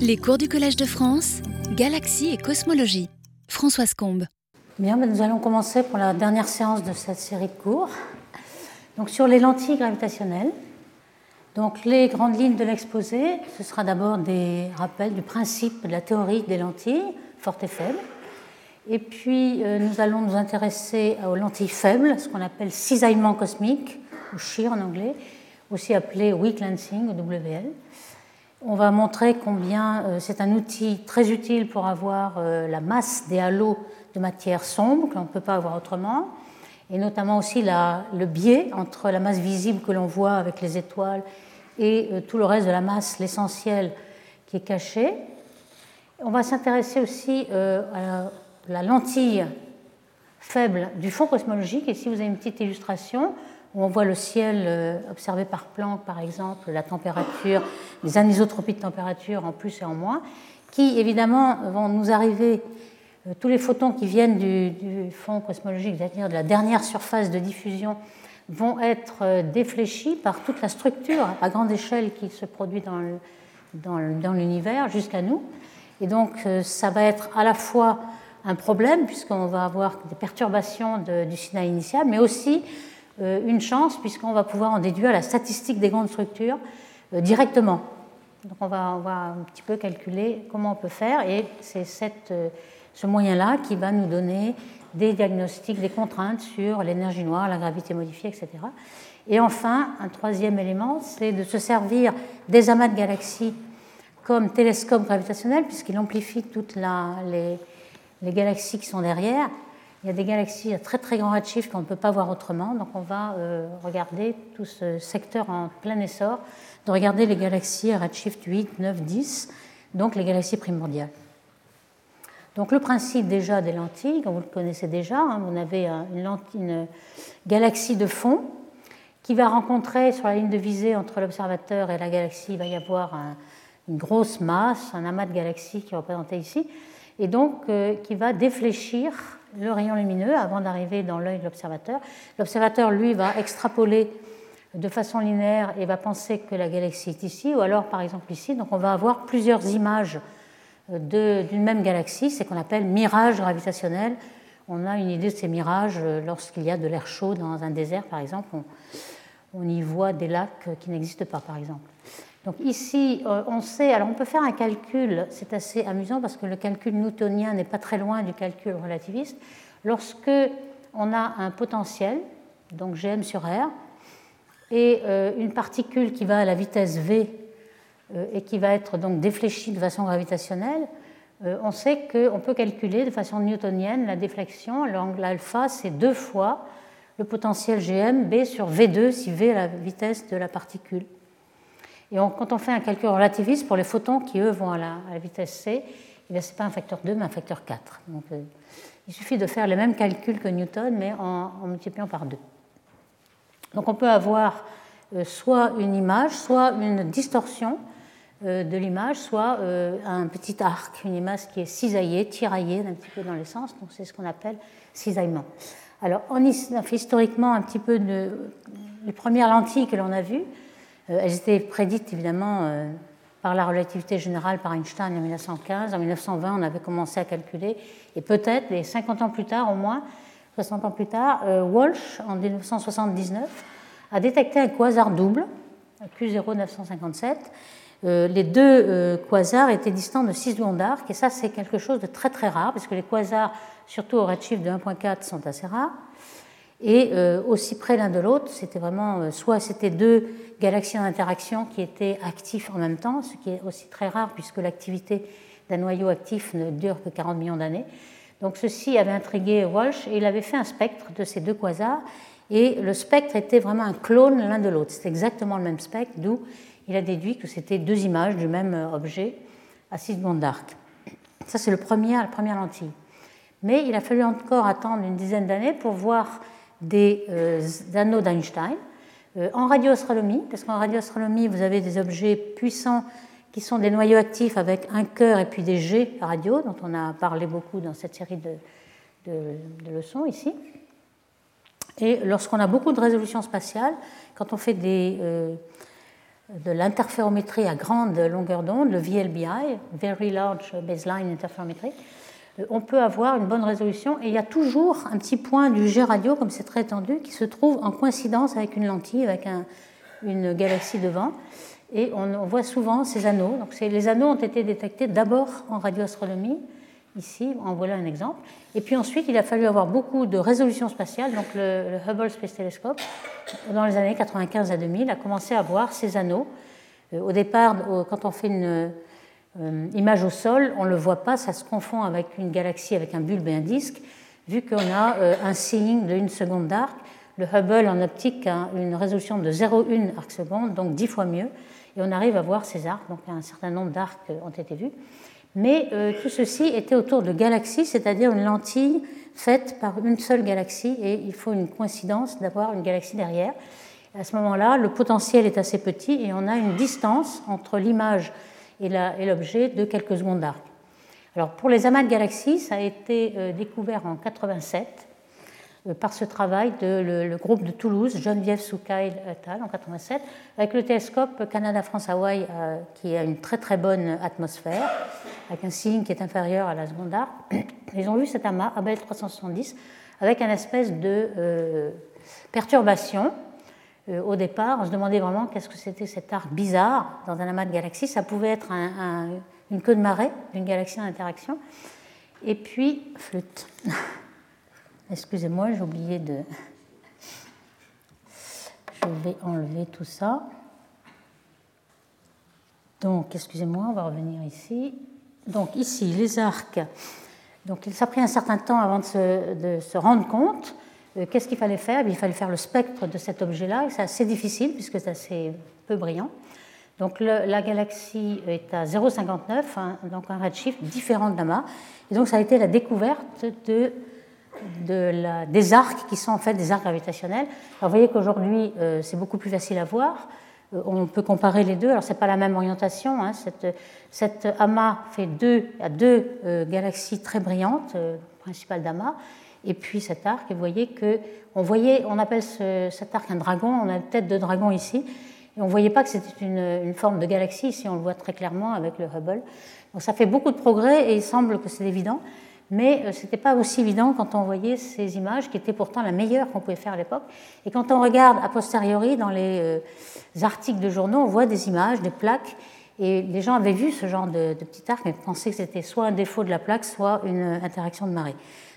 Les cours du Collège de France, Galaxie et Cosmologie. Françoise Combe. Bien, ben, nous allons commencer pour la dernière séance de cette série de cours. Donc sur les lentilles gravitationnelles. Donc les grandes lignes de l'exposé, ce sera d'abord des rappels du principe de la théorie des lentilles, fortes et faibles. Et puis euh, nous allons nous intéresser aux lentilles faibles, ce qu'on appelle cisaillement cosmique, ou shear en anglais, aussi appelé weak lensing ou WL. On va montrer combien euh, c'est un outil très utile pour avoir euh, la masse des halos de matière sombre, que l'on ne peut pas avoir autrement, et notamment aussi le biais entre la masse visible que l'on voit avec les étoiles et euh, tout le reste de la masse, l'essentiel qui est caché. On va s'intéresser aussi à la lentille faible du fond cosmologique. Ici, vous avez une petite illustration où on voit le ciel euh, observé par Planck, par exemple, la température, les anisotropies de température en plus et en moins, qui évidemment vont nous arriver, euh, tous les photons qui viennent du, fond cosmologique, c'est-à-dire de la dernière surface de diffusion, vont être euh, défléchis par toute la structure à grande échelle qui se produit dans l'univers jusqu'à nous. Et donc ça va être à la fois un problème, puisqu'on va avoir des perturbations du signal initial, mais aussi une chance puisqu'on va pouvoir en déduire la statistique des grandes structures euh, directement. Donc on va, on va, un petit peu calculer comment on peut faire et c'est euh, ce moyen-là qui va nous donner des diagnostics, des contraintes sur l'énergie noire, la gravité modifiée, etc. Et enfin, un troisième élément, c'est de se servir des amas de galaxies comme télescope gravitationnel, puisqu'il amplifie toutes les, les, galaxies qui sont derrière, il y a des galaxies à très très grand redshift qu'on ne peut pas voir autrement, donc on va euh, regarder tout ce secteur en plein essor, de regarder les galaxies à redshift 8, 9, 10, donc les galaxies primordiales. Donc le principe déjà des lentilles, comme vous le connaissez déjà, hein, vous une, une, galaxie de fond qui va rencontrer sur la ligne de visée entre l'observateur et la galaxie, il va y avoir une grosse masse, un amas de galaxies qui est représenté ici, et donc euh, qui va défléchir le rayon lumineux avant d'arriver dans l'œil de l'observateur. L'observateur, lui, va extrapoler de façon linéaire et va penser que la galaxie est ici, ou alors par exemple ici. Donc on va avoir plusieurs images d'une même galaxie, c'est qu'on appelle mirage gravitationnel. On a une idée de ces mirages lorsqu'il y a de l'air chaud dans un désert, par exemple. on y voit des lacs qui n'existent pas, par exemple. Donc ici, euh, on sait, alors on peut faire un calcul, c'est assez amusant parce que le calcul newtonien n'est pas très loin du calcul relativiste. Lorsque on a un potentiel, donc Gm sur R, et euh, une particule qui va à la vitesse v euh, et qui va être donc défléchie de façon gravitationnelle, on sait qu'on peut calculer de façon newtonienne la déflexion. L'angle alpha, c'est deux fois le potentiel Gm b sur v2 si v est la vitesse de la particule. Et quand on fait un calcul relativiste pour les photons qui, eux, vont à la, vitesse c, eh ce n'est pas un facteur 2, mais un facteur 4. Donc, euh, il suffit de faire les mêmes calculs que Newton, mais en, multipliant par 2. Donc on peut avoir euh, soit une image, soit une distorsion euh, de l'image, soit un petit arc, une image qui est cisaillée, tiraillée un petit peu dans les sens. Donc c'est ce qu'on appelle cisaillement. Alors on a fait historiquement un petit peu les premières lentilles que l'on a vues. Euh, elles étaient prédites évidemment euh, par la relativité générale par Einstein en 1915. En 1920, on avait commencé à calculer, et peut-être, les 50 ans plus tard au moins, 60 ans plus tard, euh, Walsh, en 1979, a détecté un quasar double, Q0957. les deux quasars étaient distants de 6 secondes d'arc, et ça, c'est quelque chose de très très rare, parce que les quasars, surtout au redshift de 1.4, sont assez rares. Et aussi près l'un de l'autre, c'était vraiment, soit c'était deux galaxies en interaction qui étaient actifs en même temps, ce qui est aussi très rare puisque l'activité d'un noyau actif ne dure que 40 millions d'années. Donc ceci avait intrigué Walsh et il avait fait un spectre de ces deux quasars et le spectre était vraiment un clone l'un de l'autre. C'était exactement le même spectre, d'où il a déduit que c'était deux images du même objet à 6 secondes d'arc. Ça, c'est le premier, la première lentille. Mais il a fallu encore attendre une dizaine d'années pour voir des euh, anneaux d'Einstein euh, en radioastronomie, parce qu'en radioastronomie, vous avez des objets puissants qui sont des noyaux actifs avec un cœur et puis des jets radio, dont on a parlé beaucoup dans cette série de, leçons ici. Et lorsqu'on a beaucoup de résolution spatiale, quand on fait euh, de l'interférométrie à grande longueur d'onde, le VLBI, Very Large Baseline Interferometry, on peut avoir une bonne résolution et il y a toujours un petit point du G radio, comme c'est très tendu, qui se trouve en coïncidence avec une lentille, avec une galaxie devant. Et on, voit souvent ces anneaux. Donc les anneaux ont été détectés d'abord en radioastronomie, ici, en voilà un exemple. Et puis ensuite, il a fallu avoir beaucoup de résolution spatiale. Donc le, Hubble Space Telescope, dans les années 95 à 2000, a commencé à voir ces anneaux. Euh, au départ, quand on fait une euh, image au sol, on ne le voit pas, ça se confond avec une galaxie avec un bulbe et un disque, vu qu'on a euh, un seeing de une seconde d'arc. Le Hubble en optique a une résolution de 0,1 arc seconde, donc 10 fois mieux, et on arrive à voir ces arcs, donc un certain nombre d'arcs ont été vus. Mais euh, tout ceci était autour de galaxies, c'est-à-dire une lentille faite par une seule galaxie, et il faut une coïncidence d'avoir une galaxie derrière. À ce moment-là, le potentiel est assez petit et on a une distance entre l'image et l'objet de quelques secondes d'arc. Alors pour les amas de galaxies, ça a été euh, découvert en 87 euh, par ce travail de le, groupe de Toulouse, Geneviève Soukail et al. en 87, avec le télescope Canada-France-Hawaï euh, qui a une très très bonne atmosphère, avec un signe qui est inférieur à la seconde d'arc. Ils ont vu cet amas, Abel 370, avec une espèce de perturbation euh, au départ, on se demandait vraiment qu'est-ce que c'était cet arc bizarre dans un amas de galaxies. Ça pouvait être une queue de marée d'une galaxie en interaction. Et puis, flûte. Excusez-moi, j'ai oublié de. Je vais enlever tout ça. Donc, excusez-moi, on va revenir ici. Donc, ici, les arcs. Donc, ça a pris un certain temps avant de se rendre compte euh, qu'est-ce qu'il fallait faire? Il fallait faire le spectre de cet objet-là, et c'est assez difficile puisque c'est assez peu brillant. Donc la galaxie est à 0,59, hein, donc un redshift différent de l'amas. Et donc ça a été la découverte de, des arcs qui sont en fait des arcs gravitationnels. Alors vous voyez qu'aujourd'hui euh, c'est beaucoup plus facile à voir. Euh, on peut comparer les deux. Alors c'est pas la même orientation. Hein. Cette, amas fait deux, a deux galaxies très brillantes, principales d'amas et puis cet arc. Et vous voyez que on voyait, on appelle cet arc un dragon, on a une tête de dragon ici, et on ne voyait pas que c'était une, forme de galaxie, ici on le voit très clairement avec le Hubble. Donc ça fait beaucoup de progrès et il semble que c'est évident, mais euh, ce n'était pas aussi évident quand on voyait ces images qui étaient pourtant la meilleure qu'on pouvait faire à l'époque. Et quand on regarde a posteriori dans les euh, articles de journaux, on voit des images, des plaques, et les gens avaient vu ce genre de, de petit arc, mais pensaient que c'était soit un défaut de la plaque, soit une interaction de marée.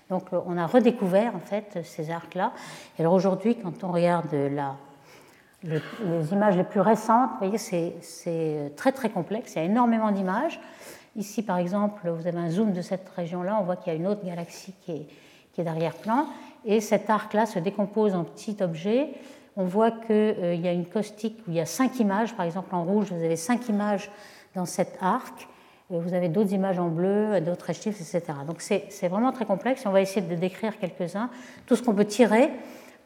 Donc euh, on a redécouvert en fait ces arcs-là. Et alors aujourd'hui, quand on regarde les, images les plus récentes, vous voyez, c'est très très complexe, il y a énormément d'images. Ici, par exemple, vous avez un zoom de cette région-là, on voit qu'il y a une autre galaxie qui est, qui est d'arrière-plan, et cet arc-là se décompose en petits objets. On voit qu'il euh, y a une caustique où il y a cinq images, par exemple en rouge, vous avez cinq images dans cet arc, vous avez d'autres images en bleu, d'autres redshifts, etc. Donc c'est vraiment très complexe. On va essayer de décrire quelques-uns. Tout ce qu'on peut tirer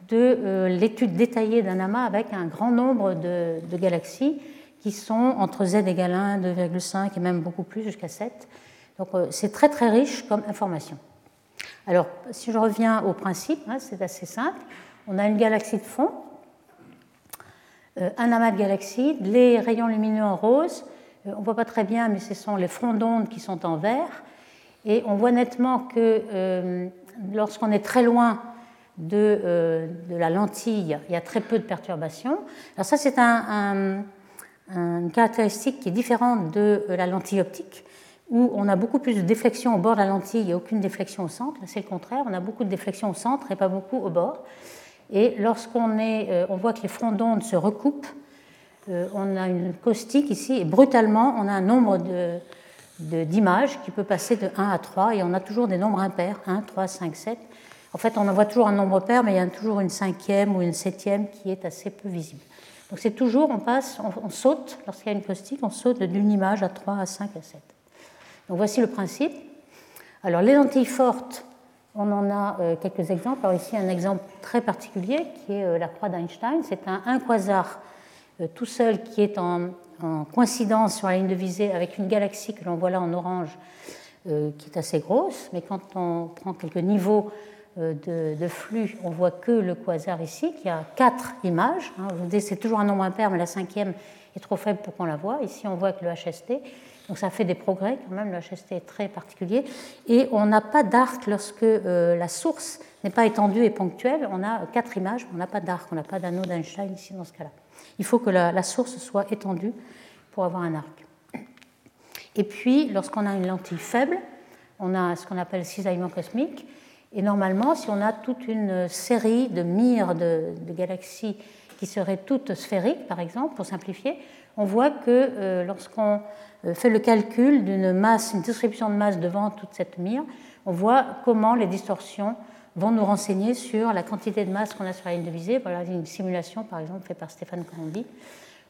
de euh, l'étude détaillée d'un amas avec un grand nombre de, galaxies qui sont entre z égale 1, 2,5 et même beaucoup plus, jusqu'à 7. Donc euh, c'est très très riche comme information. Alors si je reviens au principe, hein, c'est assez simple. On a une galaxie de fond, euh, un amas de galaxies, les rayons lumineux en rose, on ne voit pas très bien, mais ce sont les fronts d'onde qui sont en vert. Et on voit nettement que euh, lorsqu'on est très loin de, euh, de, la lentille, il y a très peu de perturbations. Alors ça, c'est un, une caractéristique qui est différente de la lentille optique, où on a beaucoup plus de déflexion au bord de la lentille et aucune déflexion au centre. C'est le contraire, on a beaucoup de déflexion au centre et pas beaucoup au bord. Et lorsqu'on est, on voit que les fronts d'onde se recoupent, euh, on a une caustique ici et brutalement, on a un nombre d'images qui peut passer de 1 à 3 et on a toujours des nombres impairs, 1, 3, 5, 7. En fait, on en voit toujours un nombre pair, mais il y a toujours une cinquième ou une septième qui est assez peu visible. Donc c'est toujours, on passe, on, saute, lorsqu'il y a une caustique, on saute d'une image à 3, à 5, à 7. Donc voici le principe. Alors les lentilles fortes, on en a euh, quelques exemples. Alors ici un exemple très particulier qui est euh, la croix d'Einstein. C'est un, un quasar euh, tout seul qui est en, coïncidence sur la ligne de visée avec une galaxie que l'on voit là en orange euh, qui est assez grosse, mais quand on prend quelques niveaux euh, de, flux, on voit que le quasar ici, qui a quatre images. Hein. C'est toujours un nombre impair, mais la cinquième est trop faible pour qu'on la voie. Ici, on voit que le HST, donc ça fait des progrès quand même, le HST est très particulier. Et on n'a pas d'arc lorsque la source n'est pas étendue et ponctuelle. On a quatre images, on n'a pas d'arc, on n'a pas d'anneau d'Einstein ici dans ce cas-là. Il faut que la, source soit étendue pour avoir un arc. Et puis, lorsqu'on a une lentille faible, on a ce qu'on appelle cisaillement cosmique. Et normalement, si on a toute une série de mires de, galaxies qui seraient toutes sphériques, par exemple, pour simplifier, on voit que euh, lorsqu'on euh, fait le calcul d'une masse, une distribution de masse devant toute cette mire, on voit comment les distorsions vont nous renseigner sur la quantité de masse qu'on a sur la ligne de visée. Voilà une simulation, par exemple, faite par Stéphane Colondi,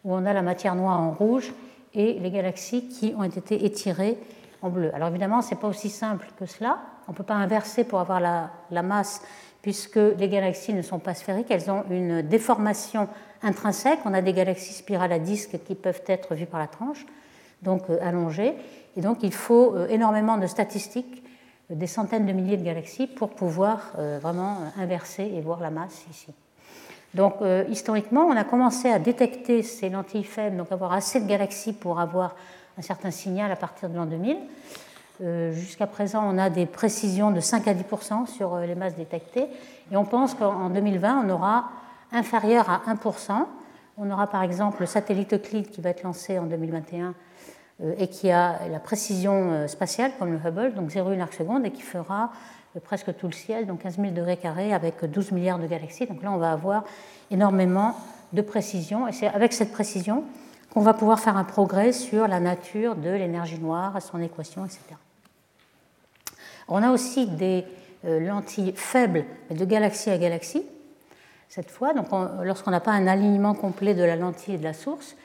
où on a la matière noire en rouge et les galaxies qui ont été étirées en bleu. Alors évidemment, ce n'est pas aussi simple que cela. On ne peut pas inverser pour avoir la, masse, puisque les galaxies ne sont pas sphériques, elles ont une déformation intrinsèque. On a des galaxies spirales à disque qui peuvent être vues par la tranche, donc euh, allongées. Et donc il faut euh, énormément de statistiques, des centaines de milliers de galaxies, pour pouvoir vraiment inverser et voir la masse ici. Donc historiquement, on a commencé à détecter ces lentilles faibles, donc avoir assez de galaxies pour avoir un certain signal à partir de l'an 2000. Euh, jusqu'à présent, on a des précisions de 5 à 10% sur euh, les masses détectées, et on pense qu'en 2020, on aura inférieur à 1% On aura par exemple le satellite Euclide qui va être lancé en 2021 euh, et qui a la précision spatiale comme le Hubble, donc 0,1 arc seconde, et qui fera presque tout le ciel, donc 15 000 degrés carrés avec 12 milliards de galaxies. Donc là, on va avoir énormément de précision, et c'est avec cette précision qu'on va pouvoir faire un progrès sur la nature de l'énergie noire, son équation, etc. On a aussi des euh, lentilles faibles de galaxie à galaxie, cette fois, donc lorsqu'on n'a pas un alignement complet de la lentille et de la source,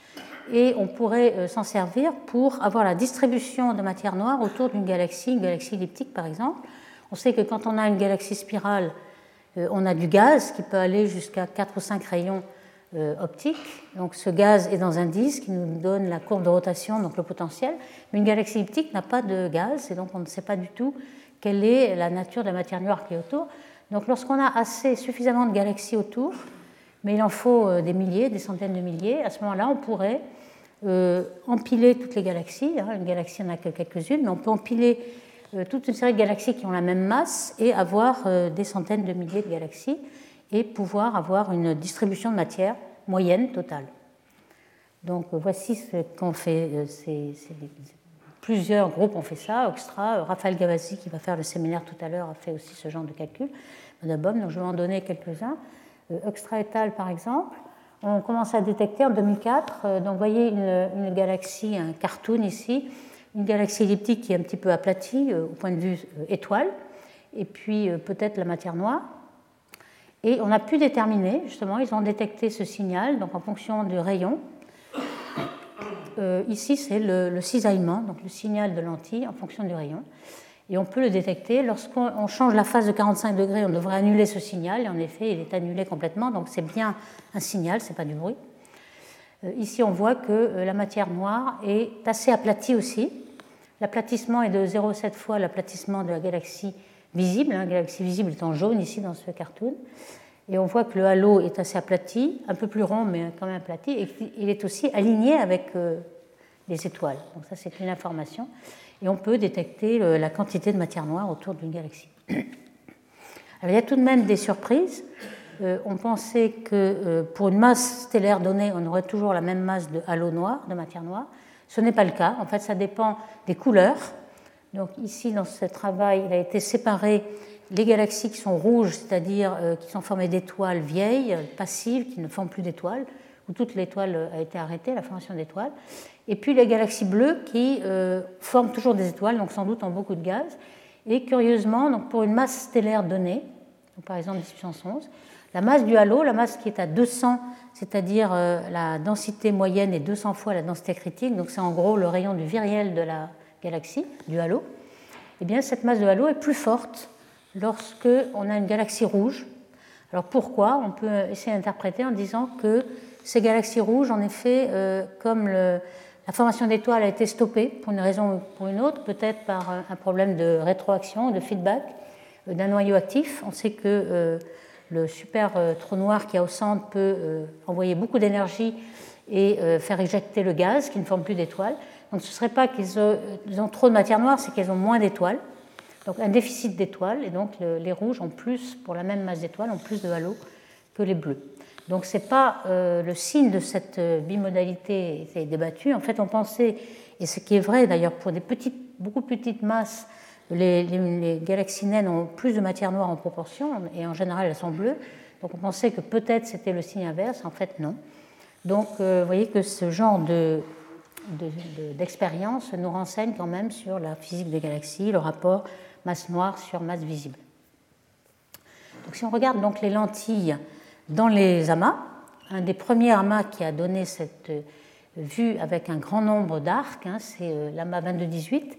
et on pourrait euh, s'en servir pour avoir la distribution de matière noire autour d'une galaxie, une galaxie elliptique par exemple. On sait que quand on a une galaxie spirale, euh, on a du gaz qui peut aller jusqu'à 4 ou 5 rayons euh, optique. Donc ce gaz est dans un disque qui nous donne la courbe de rotation, donc le potentiel. Mais une galaxie elliptique n'a pas de gaz et donc on ne sait pas du tout quelle est la nature de la matière noire qui est autour. Donc lorsqu'on a assez suffisamment de galaxies autour, mais il en faut des milliers, des centaines de milliers, à ce moment-là on pourrait euh, empiler toutes les galaxies. Hein. Une galaxie en a que quelques-unes, mais on peut empiler toute une série de galaxies qui ont la même masse et avoir des centaines de milliers de galaxies et pouvoir avoir une distribution de matière moyenne totale. Donc voici ce qu'on fait. Euh, plusieurs groupes ont fait ça. Oxtra, Raphaël Gavazzi, qui va faire le séminaire tout à l'heure, a fait aussi ce genre de calcul. Donc je vais en donner quelques-uns. Euh, Oxtra et al, par exemple, on commence à détecter en 2004. Euh, donc vous voyez une, galaxie, un cartoon ici, une galaxie elliptique qui est un petit peu aplatie au point de vue étoile, et puis peut-être la matière noire. Et on a pu déterminer, justement, ils ont détecté ce signal, donc en fonction du rayon. Euh, ici, c'est le, cisaillement, donc le signal de lentille en fonction du rayon. Et on peut le détecter. Lorsqu'on change la phase de 45 degrés, on devrait annuler ce signal. Et en effet, il est annulé complètement. Donc c'est bien un signal, ce n'est pas du bruit. Euh, ici, on voit que euh, la matière noire est assez aplatie aussi. L'aplatissement est de 0,7 fois l'aplatissement de la galaxie visible. La galaxie visible est en jaune ici dans ce cartoon. Et on voit que le halo est assez aplati, un peu plus rond, mais quand même aplati, et il est aussi aligné avec euh, les étoiles. Donc ça, c'est une information. Et on peut détecter la quantité de matière noire autour d'une galaxie. Il y a tout de même des surprises. Euh, on pensait que euh, pour une masse stellaire donnée, on aurait toujours la même masse de halo noir, de matière noire. Ce n'est pas le cas. En fait, ça dépend des couleurs. Donc ici, dans ce travail, il a été séparé les galaxies qui sont rouges, c'est-à-dire euh, qui sont formées d'étoiles vieilles, passives, qui ne forment plus d'étoiles, où toute l'étoile a été arrêtée, la formation d'étoiles, et puis les galaxies bleues qui euh, forment toujours des étoiles, donc sans doute en beaucoup de gaz. Et curieusement, donc pour une masse stellaire donnée, par exemple 10 puissance 11, la masse du halo, la masse qui est à 200, c'est-à-dire euh, la densité moyenne est 200 fois la densité critique, donc c'est en gros le rayon du viriel de la galaxie, du halo, eh bien cette masse de halo est plus forte lorsque on a une galaxie rouge. Alors pourquoi? On peut essayer d'interpréter en disant que ces galaxies rouges, en effet, euh, comme la formation d'étoiles a été stoppée pour une raison ou pour une autre, peut-être par un problème de rétroaction, de feedback euh, d'un noyau actif. On sait que euh, le super trou noir qui est au centre peut envoyer beaucoup d'énergie et faire éjecter le gaz qui ne forme plus d'étoiles. Donc ce ne serait pas qu'ils ont, trop de matière noire, c'est qu'ils ont moins d'étoiles. Donc un déficit d'étoiles, et donc les rouges ont plus, pour la même masse d'étoiles, ont plus de halo que les bleus. Donc ce n'est pas le signe de cette bimodalité qui est débattu. En fait, on pensait, et ce qui est vrai d'ailleurs pour des petites, beaucoup petites masses, les, galaxies naines ont plus de matière noire en proportion et en général elles sont bleues. Donc on pensait que peut-être c'était le signe inverse, en fait non. Donc euh, vous voyez que ce genre d'expérience nous renseigne quand même sur la physique des galaxies, le rapport masse noire sur masse visible. Donc si on regarde donc les lentilles dans les amas, un des premiers amas qui a donné cette vue avec un grand nombre d'arcs, hein, c'est euh, l'amas 2218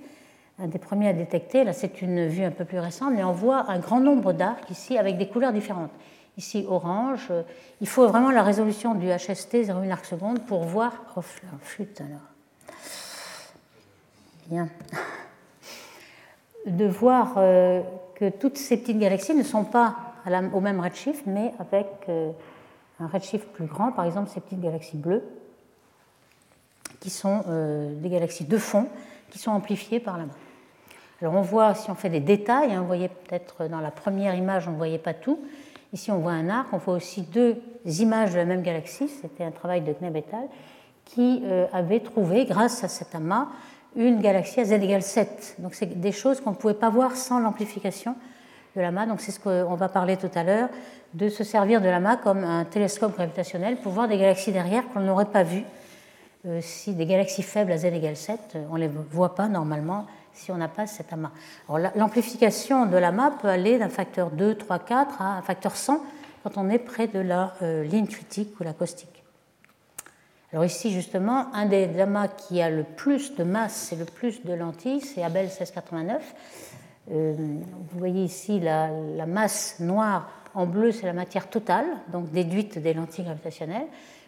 un des premiers à détecter. Là, c'est une vue un peu plus récente, mais on voit un grand nombre d'arcs ici avec des couleurs différentes. Ici, orange. Il faut vraiment la résolution du HST 0,1 arc seconde pour voir. Oh, flûte alors. Bien. De voir euh, que toutes ces petites galaxies ne sont pas au même redshift, mais avec euh, un redshift plus grand, par exemple ces petites galaxies bleues, qui sont euh, des galaxies de fond, qui sont amplifiées par la main. Alors on voit, si on fait des détails, hein, vous voyez peut-être dans la première image, on ne voyait pas tout. Ici, on voit un arc, on voit aussi deux images de la même galaxie. C'était un travail de Knebetal qui euh, avait trouvé, grâce à cet amas, une galaxie à z égale 7. Donc c'est des choses qu'on ne pouvait pas voir sans l'amplification de l'amas. Donc c'est ce qu'on va parler tout à l'heure, de se servir de l'amas comme un télescope gravitationnel pour voir des galaxies derrière qu'on n'aurait pas vues. Euh, si des galaxies faibles à z égale 7, on ne les voit pas normalement si on n'a pas cet amas. L'amplification de l'amas peut aller d'un facteur 2, 3, 4 à un facteur 100 quand on est près de la euh, ligne critique ou la caustique. Alors ici, justement, un des amas qui a le plus de masse et le plus de lentilles, c'est Abel 1689. Euh, vous voyez ici la, masse noire en bleu, c'est la matière totale, donc déduite des lentilles gravitationnelles.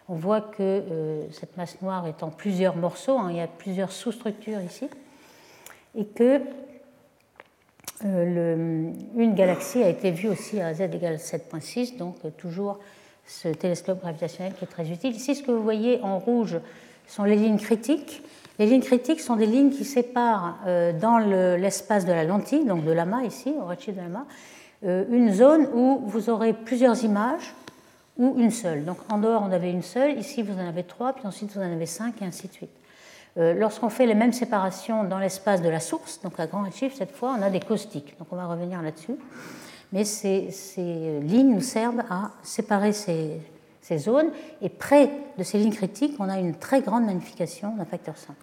On voit que euh, cette masse noire est en plusieurs morceaux, hein. il y a plusieurs sous-structures ici et que euh, une galaxie a été vue aussi à z égale 7.6, donc toujours ce télescope gravitationnel qui est très utile. Ici, ce que vous voyez en rouge sont les lignes critiques. Les lignes critiques sont des lignes qui séparent euh, dans l'espace de la lentille, donc de l'amas ici, au redshift de l'amas, une zone où vous aurez plusieurs images ou une seule. Donc en dehors, on avait une seule, ici vous en avez trois, puis ensuite vous en avez cinq, et ainsi de suite. Euh, lorsqu'on fait les mêmes séparations dans l'espace de la source, donc à grand redshift, cette fois, on a des caustiques. Donc on va revenir là-dessus. Mais ces, lignes nous servent à séparer ces, zones. Et près de ces lignes critiques, on a une très grande magnification d'un facteur 5.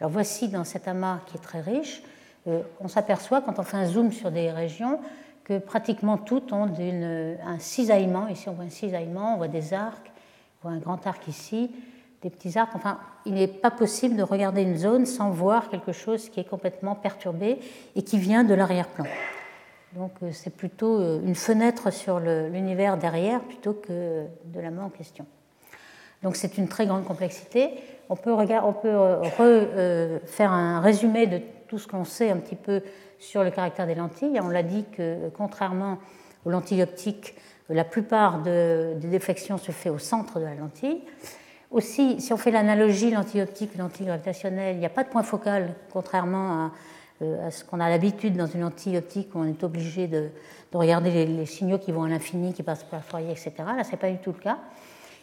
Alors voici dans cet amas qui est très riche, euh, on s'aperçoit quand on fait un zoom sur des régions que pratiquement toutes ont un cisaillement. Ici on voit un cisaillement, on voit des arcs, on voit un grand arc ici, des petits arcs. Enfin, il n'est pas possible de regarder une zone sans voir quelque chose qui est complètement perturbé et qui vient de l'arrière-plan. Donc euh, c'est plutôt euh, une fenêtre sur l'univers derrière plutôt que de la main en question. Donc c'est une très grande complexité. On peut, on peut euh, faire un résumé de tout ce qu'on sait un petit peu sur le caractère des lentilles. On l'a dit que contrairement aux lentilles optiques, la plupart des déflexions se fait au centre de la lentille. Aussi, si on fait l'analogie l'anti-optique et l'anti-gravitationnelle, il n'y a pas de point focal, contrairement à, euh, ce qu'on a l'habitude dans une anti-optique où on est obligé de, regarder les, signaux qui vont à l'infini, qui passent par le foyer, etc. Là, ce n'est pas du tout le cas.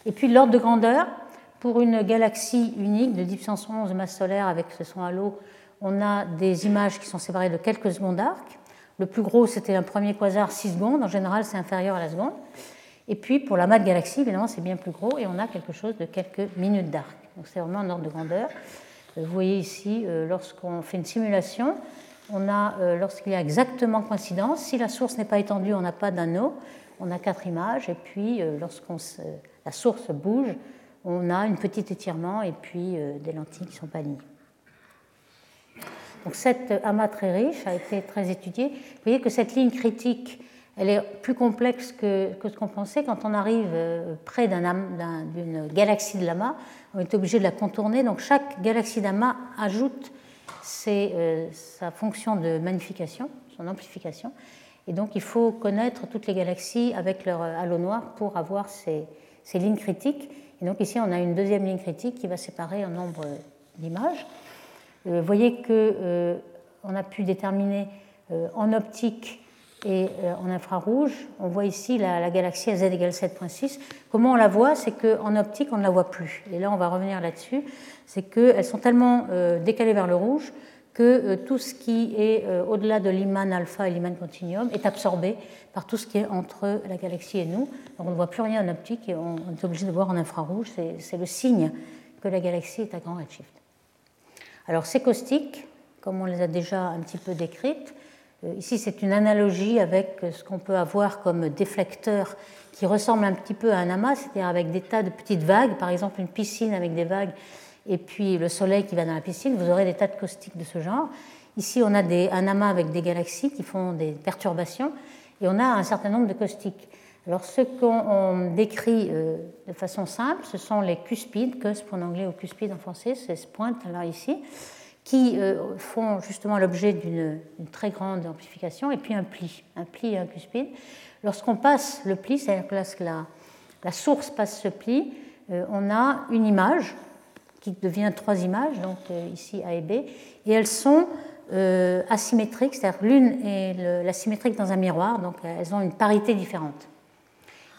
Et puis l'ordre de grandeur, pour une galaxie unique de 1011 masse solaire avec ce son halo, on a des images qui sont séparées de quelques secondes d'arc. Le plus gros, c'était un premier quasar 6 secondes. En général, c'est inférieur à la seconde. Et puis pour la mat galaxie, évidemment, c'est bien plus gros et on a quelque chose de quelques minutes d'arc. Donc c'est vraiment un ordre de grandeur. Euh, vous voyez ici, euh, lorsqu'on fait une simulation, on a, euh, lorsqu'il y a exactement coïncidence, si la source n'est pas étendue, on n'a pas d'anneau, on a quatre images, et puis lorsque la source bouge, on a une petite étirement et puis des lentilles qui sont pas. Donc cette amas très riche a été très étudiée. Vous voyez que cette ligne critique elle est plus complexe que, ce qu'on pensait. Quand on arrive euh, près d'une galaxie de l'amas, on est obligé de la contourner. Donc chaque galaxie d'amas ajoute euh, sa fonction de magnification, son amplification. Et donc il faut connaître toutes les galaxies avec leur halo noir pour avoir ces, ces lignes critiques. Et donc ici, on a une deuxième ligne critique qui va séparer un nombre d'images. Vous voyez qu'on a pu déterminer en optique et en infrarouge, on voit ici la, galaxie à z égale 7.6. Comment on la voit? C'est qu'en optique, on ne la voit plus. Et là, on va revenir là-dessus. C'est qu'elles sont tellement décalées vers le rouge que euh, tout ce qui est euh, au-delà de l'Iman alpha et l'Iman continuum est absorbé par tout ce qui est entre la galaxie et nous. Donc on ne voit plus rien en optique et on est obligé de voir en infrarouge. C'est le signe que la galaxie est à grand redshift. Alors ces caustiques, comme on les a déjà un petit peu décrites, euh, ici c'est une analogie avec ce qu'on peut avoir comme déflecteur qui ressemble un petit peu à un amas, c'est-à-dire avec des tas de petites vagues, par exemple une piscine avec des vagues et puis le soleil qui va dans la piscine, vous aurez des tas de caustiques de ce genre. Ici, on a un amas avec des galaxies qui font des perturbations, et on a un certain nombre de caustiques. Alors, ce qu'on décrit euh, de façon simple, ce sont les cuspides, cusp en anglais ou cuspides en français, c'est ce pointe là ici, qui euh, font justement l'objet d'une très grande amplification, et puis un pli, un pli et un cuspide. Lorsqu'on passe le pli, c'est-à-dire que la, la, source passe ce pli, euh, on a une image qui devient trois images, donc euh, ici A et B, et elles sont euh, asymétriques, c'est-à-dire l'une est la symétrique dans un miroir, donc euh, elles ont une parité différente.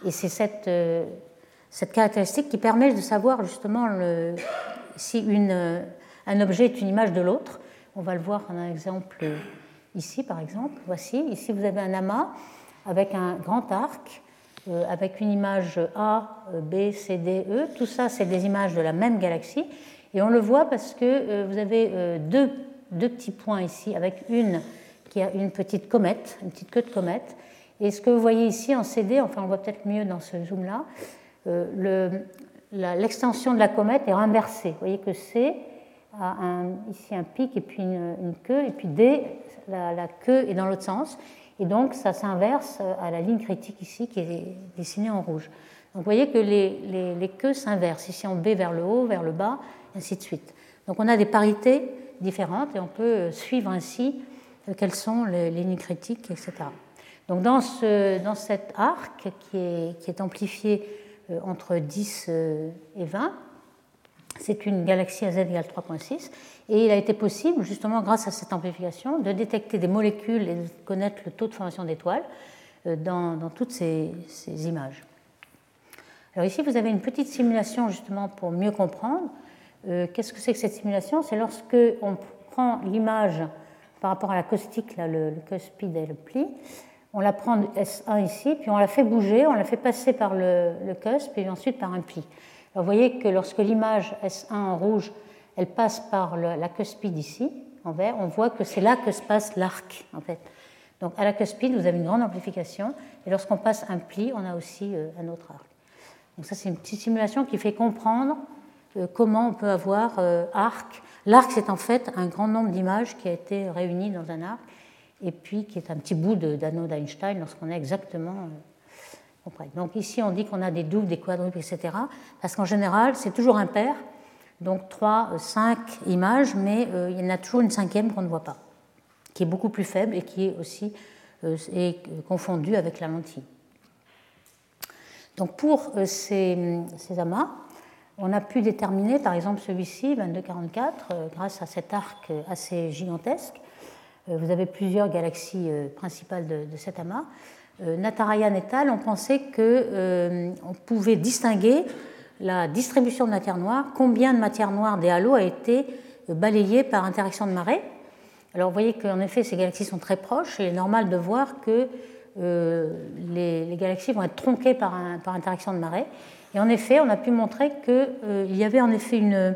Et c'est cette, cette caractéristique qui permet de savoir justement le, si une, un objet est une image de l'autre. On va le voir en un exemple ici, par exemple. Voici, ici vous avez un amas avec un grand arc avec une image A, B, C, D, E. Tout ça, c'est des images de la même galaxie. Et on le voit parce que euh, vous avez euh, deux, deux, petits points ici, avec une qui a une petite comète, une petite queue de comète. Et ce que vous voyez ici en CD, enfin on voit peut-être mieux dans ce zoom-là, l'extension de la comète est renversée. Vous voyez que C a ici un pic et puis une, queue, et puis D, la queue est dans l'autre sens. Et donc, ça s'inverse à la ligne critique ici qui est dessinée en rouge. Donc, vous voyez que les, queues s'inversent, ici en B vers le haut, vers le bas, ainsi de suite. Donc, on a des parités différentes et on peut suivre ainsi euh, quelles sont les, lignes critiques, etc. Donc, dans, ce, cet arc qui est, amplifié euh, entre 10 euh, et 20, c'est une galaxie à z égale 3.6. Et il a été possible, justement grâce à cette amplification, de détecter des molécules et de connaître le taux de formation d'étoiles euh, dans, toutes ces, images. Alors ici, vous avez une petite simulation justement pour mieux comprendre. Euh, qu'est-ce que c'est que cette simulation? C'est lorsque on prend l'image par rapport à la caustique, le, cuspide et le pli, on la prend S1 ici, puis on la fait bouger, on la fait passer par le, le cusp et ensuite par un pli vous voyez que lorsque l'image S1 en rouge, elle passe par la cuspide ici, en vert, on voit que c'est là que se passe l'arc, en fait. Donc à la cuspide, vous avez une grande amplification, et lorsqu'on passe un pli, on a aussi euh, un autre arc. Donc ça, c'est une petite simulation qui fait comprendre euh, comment on peut avoir euh, arc. L'arc, c'est en fait un grand nombre d'images qui a été réuni dans un arc, et puis qui est un petit bout d'anneau d'Einstein lorsqu'on est exactement donc ici, on dit qu'on a des doubles, des quadruples, etc. Parce qu'en général, c'est toujours impair, donc 3, 5 images, mais euh, il y en a toujours une cinquième qu'on ne voit pas, qui est beaucoup plus faible et qui est aussi euh, confondue avec la lentille. Donc pour euh, ces, amas, on a pu déterminer, par exemple celui-ci, 2244, grâce à cet arc assez gigantesque. vous avez plusieurs galaxies principales de cet amas. Euh, Natarayan et al. ont pensé qu'on euh, pouvait distinguer la distribution de matière noire, combien de matière noire des halos a été euh, balayée par interaction de marée. Alors vous voyez qu'en effet ces galaxies sont très proches et il est normal de voir que les, galaxies vont être tronquées par, interaction de marée. Et en effet, on a pu montrer qu'il y avait en effet une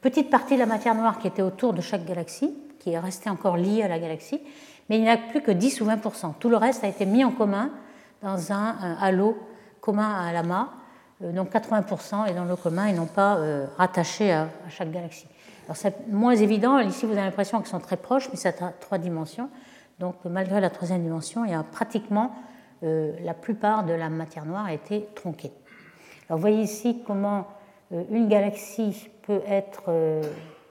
petite partie de la matière noire qui était autour de chaque galaxie, qui est restée encore liée à la galaxie, mais il n'y a plus que 10 ou 20% Tout le reste a été mis en commun dans un, halo commun à l'amas, euh, donc 80 est dans le commun et non pas euh, rattaché à, chaque galaxie. Alors c'est moins évident, ici vous avez l'impression qu'elles sont très proches, mais c'est à trois dimensions. Donc malgré la troisième dimension, il y a pratiquement euh, la plupart de la matière noire a été tronquée. Alors vous voyez ici comment une galaxie peut être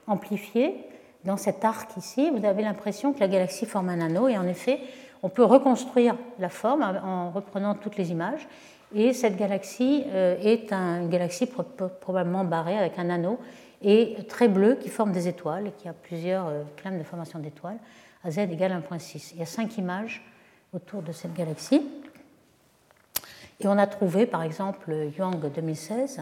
amplifiée dans cet arc ici, vous avez l'impression que la galaxie forme un anneau, et en effet, on peut reconstruire la forme en reprenant toutes les images. Et cette galaxie est une galaxie probablement barrée avec un anneau et très bleu qui forme des étoiles et qui a plusieurs clames de formation d'étoiles à z égale 1.6. Il y a cinq images autour de cette galaxie. Et on a trouvé, par exemple, Yang 2016,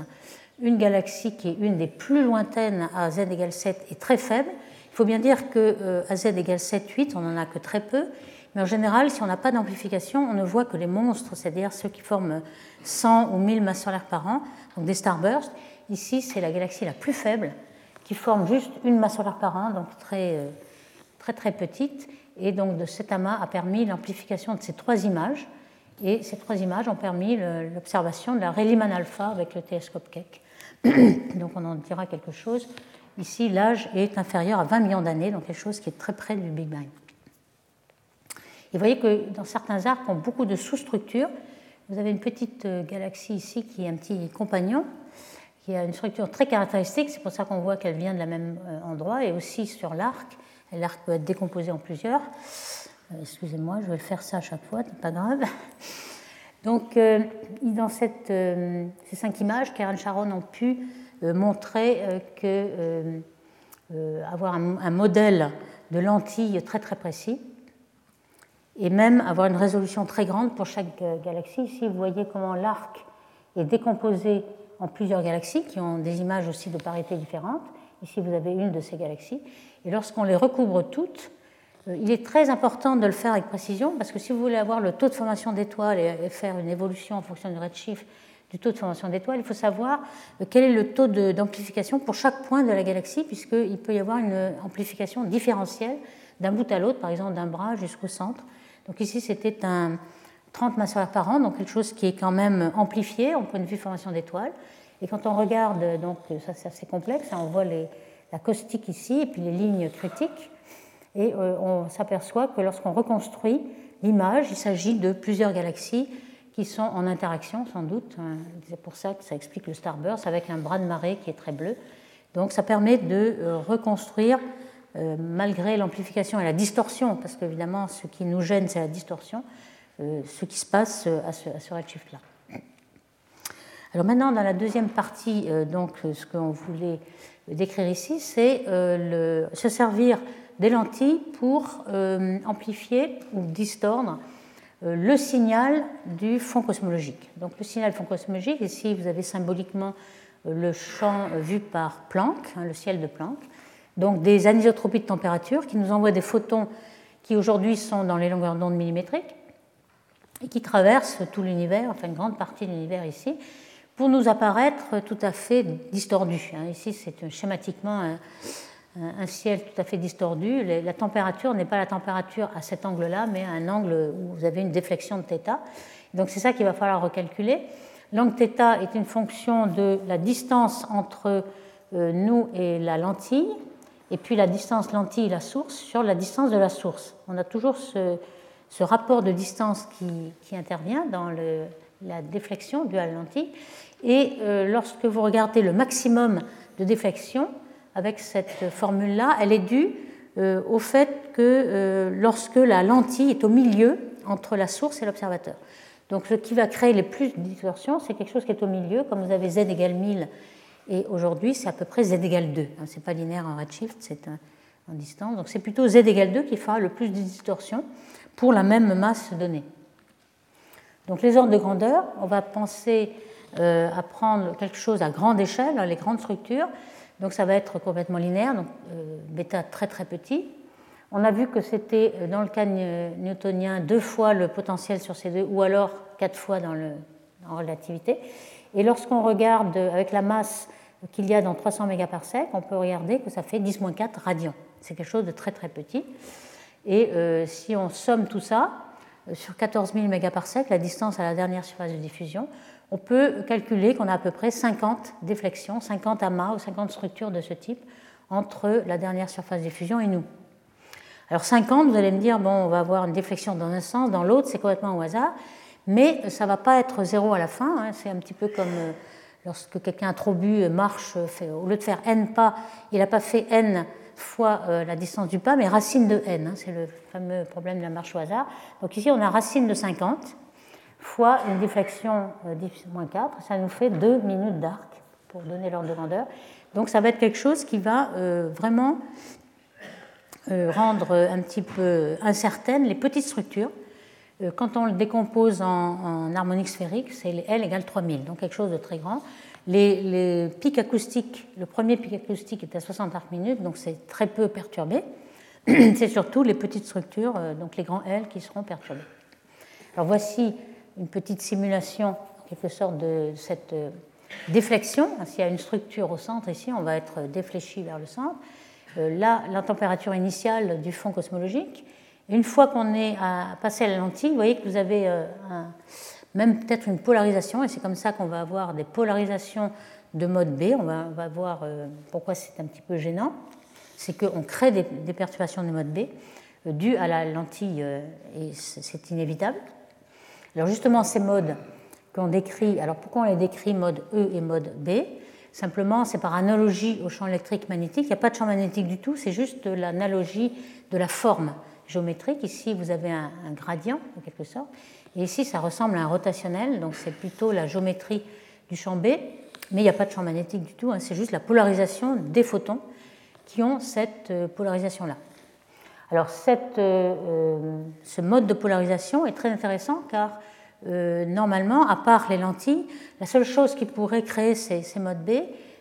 une galaxie qui est une des plus lointaines à z égale 7 et très faible. Il faut bien dire qu'à euh, z égale 7, 8, on n'en a que très peu. Mais en général, si on n'a pas d'amplification, on ne voit que les monstres, c'est-à-dire ceux qui forment 100 ou 1000 masses solaires par an, donc des starbursts. Ici, c'est la galaxie la plus faible, qui forme juste une masse solaire par an, donc très, euh, très, très petite. Et donc, de cet amas a permis l'amplification de ces trois images. Et ces trois images ont permis l'observation de la Rayleigh alpha avec le télescope Keck. donc on en dira quelque chose. Ici, l'âge est inférieur à 20 millions d'années, donc quelque chose qui est très près du Big Bang. Et vous voyez que dans certains arcs ont beaucoup de sous-structures. Vous avez une petite euh, galaxie ici qui est un petit compagnon, qui a une structure très caractéristique, c'est pour ça qu'on voit qu'elle vient de la même euh, endroit, et aussi sur l'arc. L'arc peut être décomposé en plusieurs. Euh, excusez-moi, je vais faire ça à chaque fois, pas grave. Donc, dans ces cinq images, Karen Sharon ont pu montrer que avoir un, modèle de lentilles très très précis et même avoir une résolution très grande pour chaque galaxie. Ici, vous voyez comment l'arc est décomposé en plusieurs galaxies qui ont des images aussi de parité différentes. Ici, vous avez une de ces galaxies. Et lorsqu'on les recouvre toutes, euh, il est très important de le faire avec précision parce que si vous voulez avoir le taux de formation d'étoiles et faire une évolution en fonction du redshift du taux de formation d'étoiles, il faut savoir euh, quel est le taux d'amplification pour chaque point de la galaxie, puisqu'il peut y avoir une amplification différentielle d'un bout à l'autre, par exemple d'un bras jusqu'au centre. Donc ici, c'était un 30 masses par an, donc quelque chose qui est quand même amplifié en point de vue formation d'étoiles. Et quand on regarde, donc ça c'est assez complexe, hein, on voit les, la caustique ici et puis les lignes critiques. Et euh, on s'aperçoit que lorsqu'on reconstruit l'image, il s'agit de plusieurs galaxies sont en interaction sans doute. Hein. C'est pour ça que ça explique le starburst avec un bras de marée qui est très bleu. Donc ça permet de euh, reconstruire, euh, malgré l'amplification et la distorsion, parce qu'évidemment ce qui nous gêne c'est la distorsion, ce qui se passe à ce, redshift-là. Alors maintenant, dans la deuxième partie, donc, ce qu'on voulait décrire ici, c'est se servir des lentilles pour euh, amplifier ou distordre euh, le signal du fond cosmologique. Donc le signal fond cosmologique, ici vous avez symboliquement euh, le champ vu par Planck, hein, le ciel de Planck, donc des anisotropies de température qui nous envoient des photons qui aujourd'hui sont dans les longueurs d'onde millimétriques et qui traversent tout l'univers, enfin une grande partie de l'univers ici, pour nous apparaître tout à fait distordus. Hein. Ici c'est schématiquement un ciel tout à fait distordu. La température n'est pas la température à cet angle-là, mais à un angle où vous avez une déflexion de θ. Donc c'est ça qu'il va falloir recalculer. L'angle θ est une fonction de la distance entre euh, nous et la lentille, et puis la distance lentille la source sur la distance de la source. On a toujours ce, rapport de distance qui, intervient dans la déflexion due à la lentille. Et euh, lorsque vous regardez le maximum de déflexion, avec cette formule-là, elle est due euh, au fait que euh, lorsque la lentille est au milieu entre la source et l'observateur. Donc ce qui va créer les plus de distorsions, c'est quelque chose qui est au milieu, comme vous avez z égale 1000, et aujourd'hui c'est à peu près z égale 2. Ce n'est pas linéaire en redshift, c'est en distance. Donc c'est plutôt z égale 2 qui fera le plus de distorsions pour la même masse donnée. Donc les ordres de grandeur, on va penser euh, à prendre quelque chose à grande échelle, les grandes structures, donc ça va être complètement linéaire, donc euh, bêta très très petit. On a vu que c'était euh, dans le cas newtonien deux fois le potentiel sur C2 ou alors quatre fois dans le, en relativité. Et lorsqu'on regarde avec la masse qu'il y a dans 300 mégaparsecs, on peut regarder que ça fait 10-4 radians. C'est quelque chose de très très petit. Et euh, si on somme tout ça, sur 14 000 mégaparsecs, la distance à la dernière surface de diffusion, on peut calculer qu'on a à peu près 50 déflexions, 50 amas ou 50 structures de ce type entre la dernière surface de fusion et nous. Alors 50, vous allez me dire, bon, on va avoir une déflexion dans un sens, dans l'autre, c'est complètement au hasard, mais ça ne va pas être zéro à la fin, hein. c'est un petit peu comme euh, lorsque quelqu'un trop bu marche, au lieu de faire n pas, il n'a pas fait n fois euh, la distance du pas, mais racine de n, hein. c'est le fameux problème de la marche au hasard. Donc ici, on a racine de 50, fois une déflexion 10-4, ça nous fait 2 minutes d'arc pour donner l'ordre de grandeur. Donc ça va être quelque chose qui va vraiment rendre un petit peu incertaines les petites structures euh, quand on le décompose en, harmonique sphérique, c'est L égale 3000, donc quelque chose de très grand. Les, pics acoustiques, le premier pic acoustique est à 60 arcs minutes, donc c'est très peu perturbé. C'est surtout les petites structures, euh, donc les grands L, qui seront perturbés. Alors voici une petite simulation, en quelque sorte, de cette euh, déflexion. S'il y a une structure au centre, ici, on va être défléchi vers le centre. Là, la température initiale du fond cosmologique une fois qu'on est passé à la lentille, vous voyez que vous avez euh, même peut-être une polarisation, et c'est comme ça qu'on va avoir des polarisations de mode B. On va, voir euh, pourquoi c'est un petit peu gênant. C'est qu'on crée des, perturbations de mode B euh, dues à la lentille, et c'est inévitable. Alors justement, ces modes qu'on décrit, alors pourquoi on les décrit mode E et mode B? Simplement, c'est par analogie au champ électrique magnétique. Il n'y a pas de champ magnétique du tout, c'est juste l'analogie de la forme géométrique. Ici, vous avez un, gradient, en quelque sorte. Et ici, ça ressemble à un rotationnel, donc c'est plutôt la géométrie du champ B, mais il n'y a pas de champ magnétique du tout, hein. c'est juste la polarisation des photons qui ont cette euh, polarisation-là. Alors, euh, euh, ce mode de polarisation est très intéressant car normalement, à part les lentilles, la seule chose qui pourrait créer ces, modes B,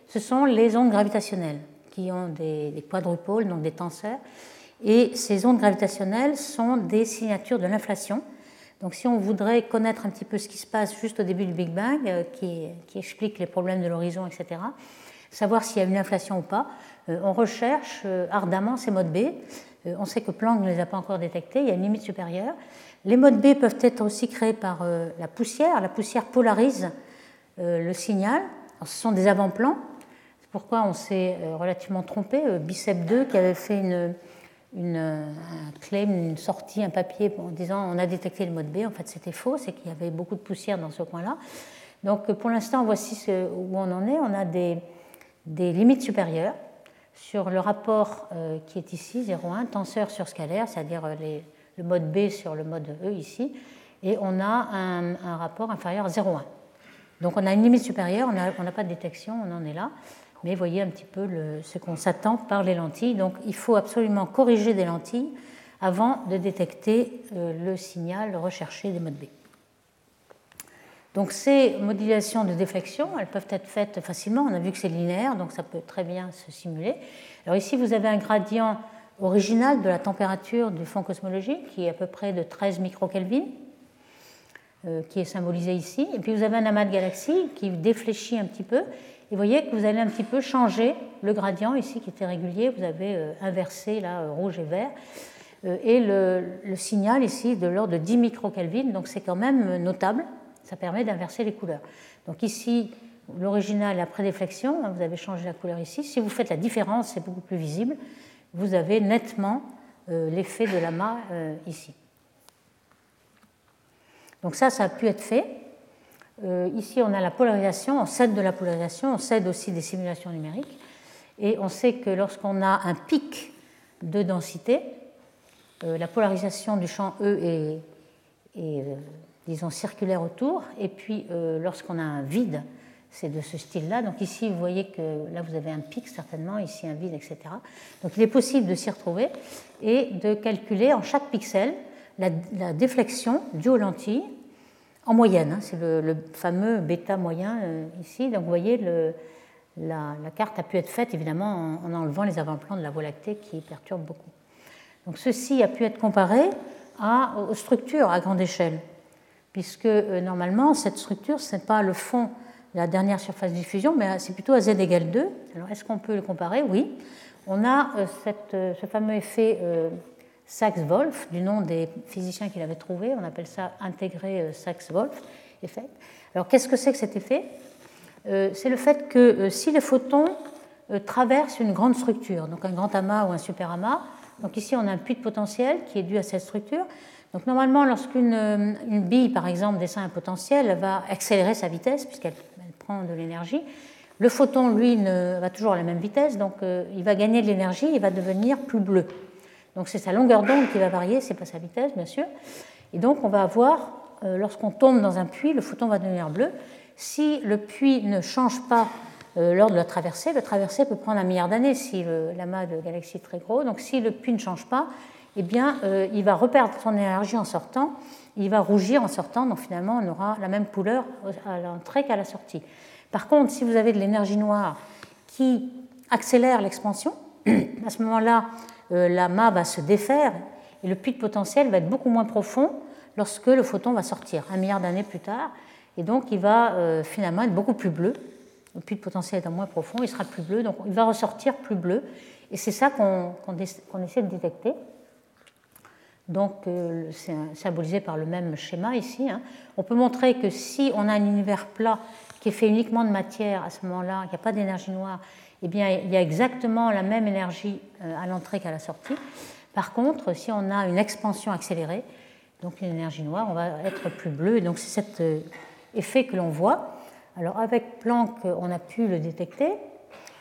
ce sont les ondes gravitationnelles qui ont des, des quadrupoles, donc des tenseurs, et ces ondes gravitationnelles sont des signatures de l'inflation. Donc si on voudrait connaître un petit peu ce qui se passe juste au début du Big Bang, euh, qui, explique les problèmes de l'horizon, etc., savoir s'il y a une inflation ou pas, euh, on recherche euh, ardemment ces modes B. On sait que Planck ne les a pas encore détectés, il y a une limite supérieure. Les modes B peuvent être aussi créés par la poussière. La poussière polarise le signal. ce sont des avant-plans. C'est pourquoi on s'est relativement trompé. Bicep 2, qui avait fait une, une, un claim, une sortie, un papier en disant on a détecté le mode B. En fait, c'était faux, c'est qu'il y avait beaucoup de poussière dans ce coin-là. Donc, pour l'instant, voici où on en est. On a des, des limites supérieures sur le rapport euh, qui est ici, 0,1, tenseur sur scalaire, c'est-à-dire euh, le mode B sur le mode E ici, et on a un, rapport inférieur à 0,1. Donc on a une limite supérieure, on n'a pas de détection, on en est là mais voyez un petit peu ce qu'on s'attend par les lentilles. Donc il faut absolument corriger des lentilles avant de détecter euh, le signal recherché des modes B. Donc ces modulations de déflexion, elles peuvent être faites facilement. On a vu que c'est linéaire, donc ça peut très bien se simuler. Alors ici, vous avez un gradient original de la température du fond cosmologique qui est à peu près de 13 microkelvin, euh, qui est symbolisé ici. Et puis vous avez un amas de galaxies qui défléchit un petit peu et vous voyez que vous allez un petit peu changer le gradient ici qui était régulier, vous avez euh, inversé là euh, rouge et vert. Et le, signal ici de l'ordre de 10 microkelvin, donc c'est quand même notable, ça permet d'inverser les couleurs. Donc ici, l'original après déflexion, hein, vous avez changé la couleur ici. Si vous faites la différence, c'est beaucoup plus visible. Vous avez nettement l'effet de l'amas ici. Donc ça, ça a pu être fait. Euh, ici, on a la polarisation, on cède de la polarisation, on cède aussi des simulations numériques. Et on sait que lorsqu'on a un pic de densité, euh, la polarisation du champ E est, euh, disons, circulaire autour. Et puis, lorsqu'on a un vide, c'est de ce style-là. Donc ici, vous voyez que là, vous avez un pic certainement, ici un vide, etc. Donc il est possible de s'y retrouver et de calculer en chaque pixel la, déflexion due aux lentilles en moyenne. Hein, c'est le, fameux bêta moyen euh, ici. Donc vous voyez, la, carte a pu être faite évidemment en, enlevant les avant-plans de la Voie lactée qui perturbent beaucoup. Donc ceci a pu être comparé aux structures à grande échelle, puisque euh, normalement cette structure, ce n'est pas le fond de la dernière surface de diffusion, mais c'est plutôt à z égale 2. Alors est-ce qu'on peut le comparer? Oui. On a euh, ce fameux effet Sachs-Wolf, du nom des physiciens qu'il avait trouvé. On appelle ça intégré euh, Sachs-Wolf effet. Alors qu'est-ce que c'est que cet effet? Euh, C'est le fait que euh, si les photons traversent une grande structure, donc un grand amas ou un superamas, donc ici on a un puits de potentiel qui est dû à cette structure. Donc normalement, lorsqu'une bille, par exemple, descend un potentiel, elle va accélérer sa vitesse puisqu'elle prend de l'énergie. Le photon, lui, ne, va toujours à la même vitesse, donc il va gagner de l'énergie, il va devenir plus bleu. Donc c'est sa longueur d'onde qui va varier, c'est pas sa vitesse bien sûr. Et donc on va avoir lorsqu'on tombe dans un puits, le photon va devenir bleu. Si le puits ne change pas lors de la traversée, la traversée peut prendre un milliard d'années si l'amas de galaxies est très gros. Donc si le puits ne change pas, eh bien, il va reperdre son énergie en sortant, il va rougir en sortant, donc finalement on aura la même couleur à l'entrée qu'à la sortie. Par contre, si vous avez de l'énergie noire qui accélère l'expansion, à ce moment-là, euh, la mât va se défaire et le puits de potentiel va être beaucoup moins profond lorsque le photon va sortir, un milliard d'années plus tard. Et donc, il va euh, finalement être beaucoup plus bleu. Le puits de potentiel étant moins profond, il sera plus bleu, donc il va ressortir plus bleu. Et c'est ça qu'on essaie de détecter. Donc, euh, c'est symbolisé par le même schéma ici. Hein. On peut montrer que si on a un univers plat qui est fait uniquement de matière, à ce moment-là, il n'y a pas d'énergie noire, eh bien, il y a exactement la même énergie euh, à l'entrée qu'à la sortie. Par contre, si on a une expansion accélérée, donc une énergie noire, on va être plus bleu. donc, c'est cet euh, effet que l'on voit. Alors, avec Planck, on a pu le détecter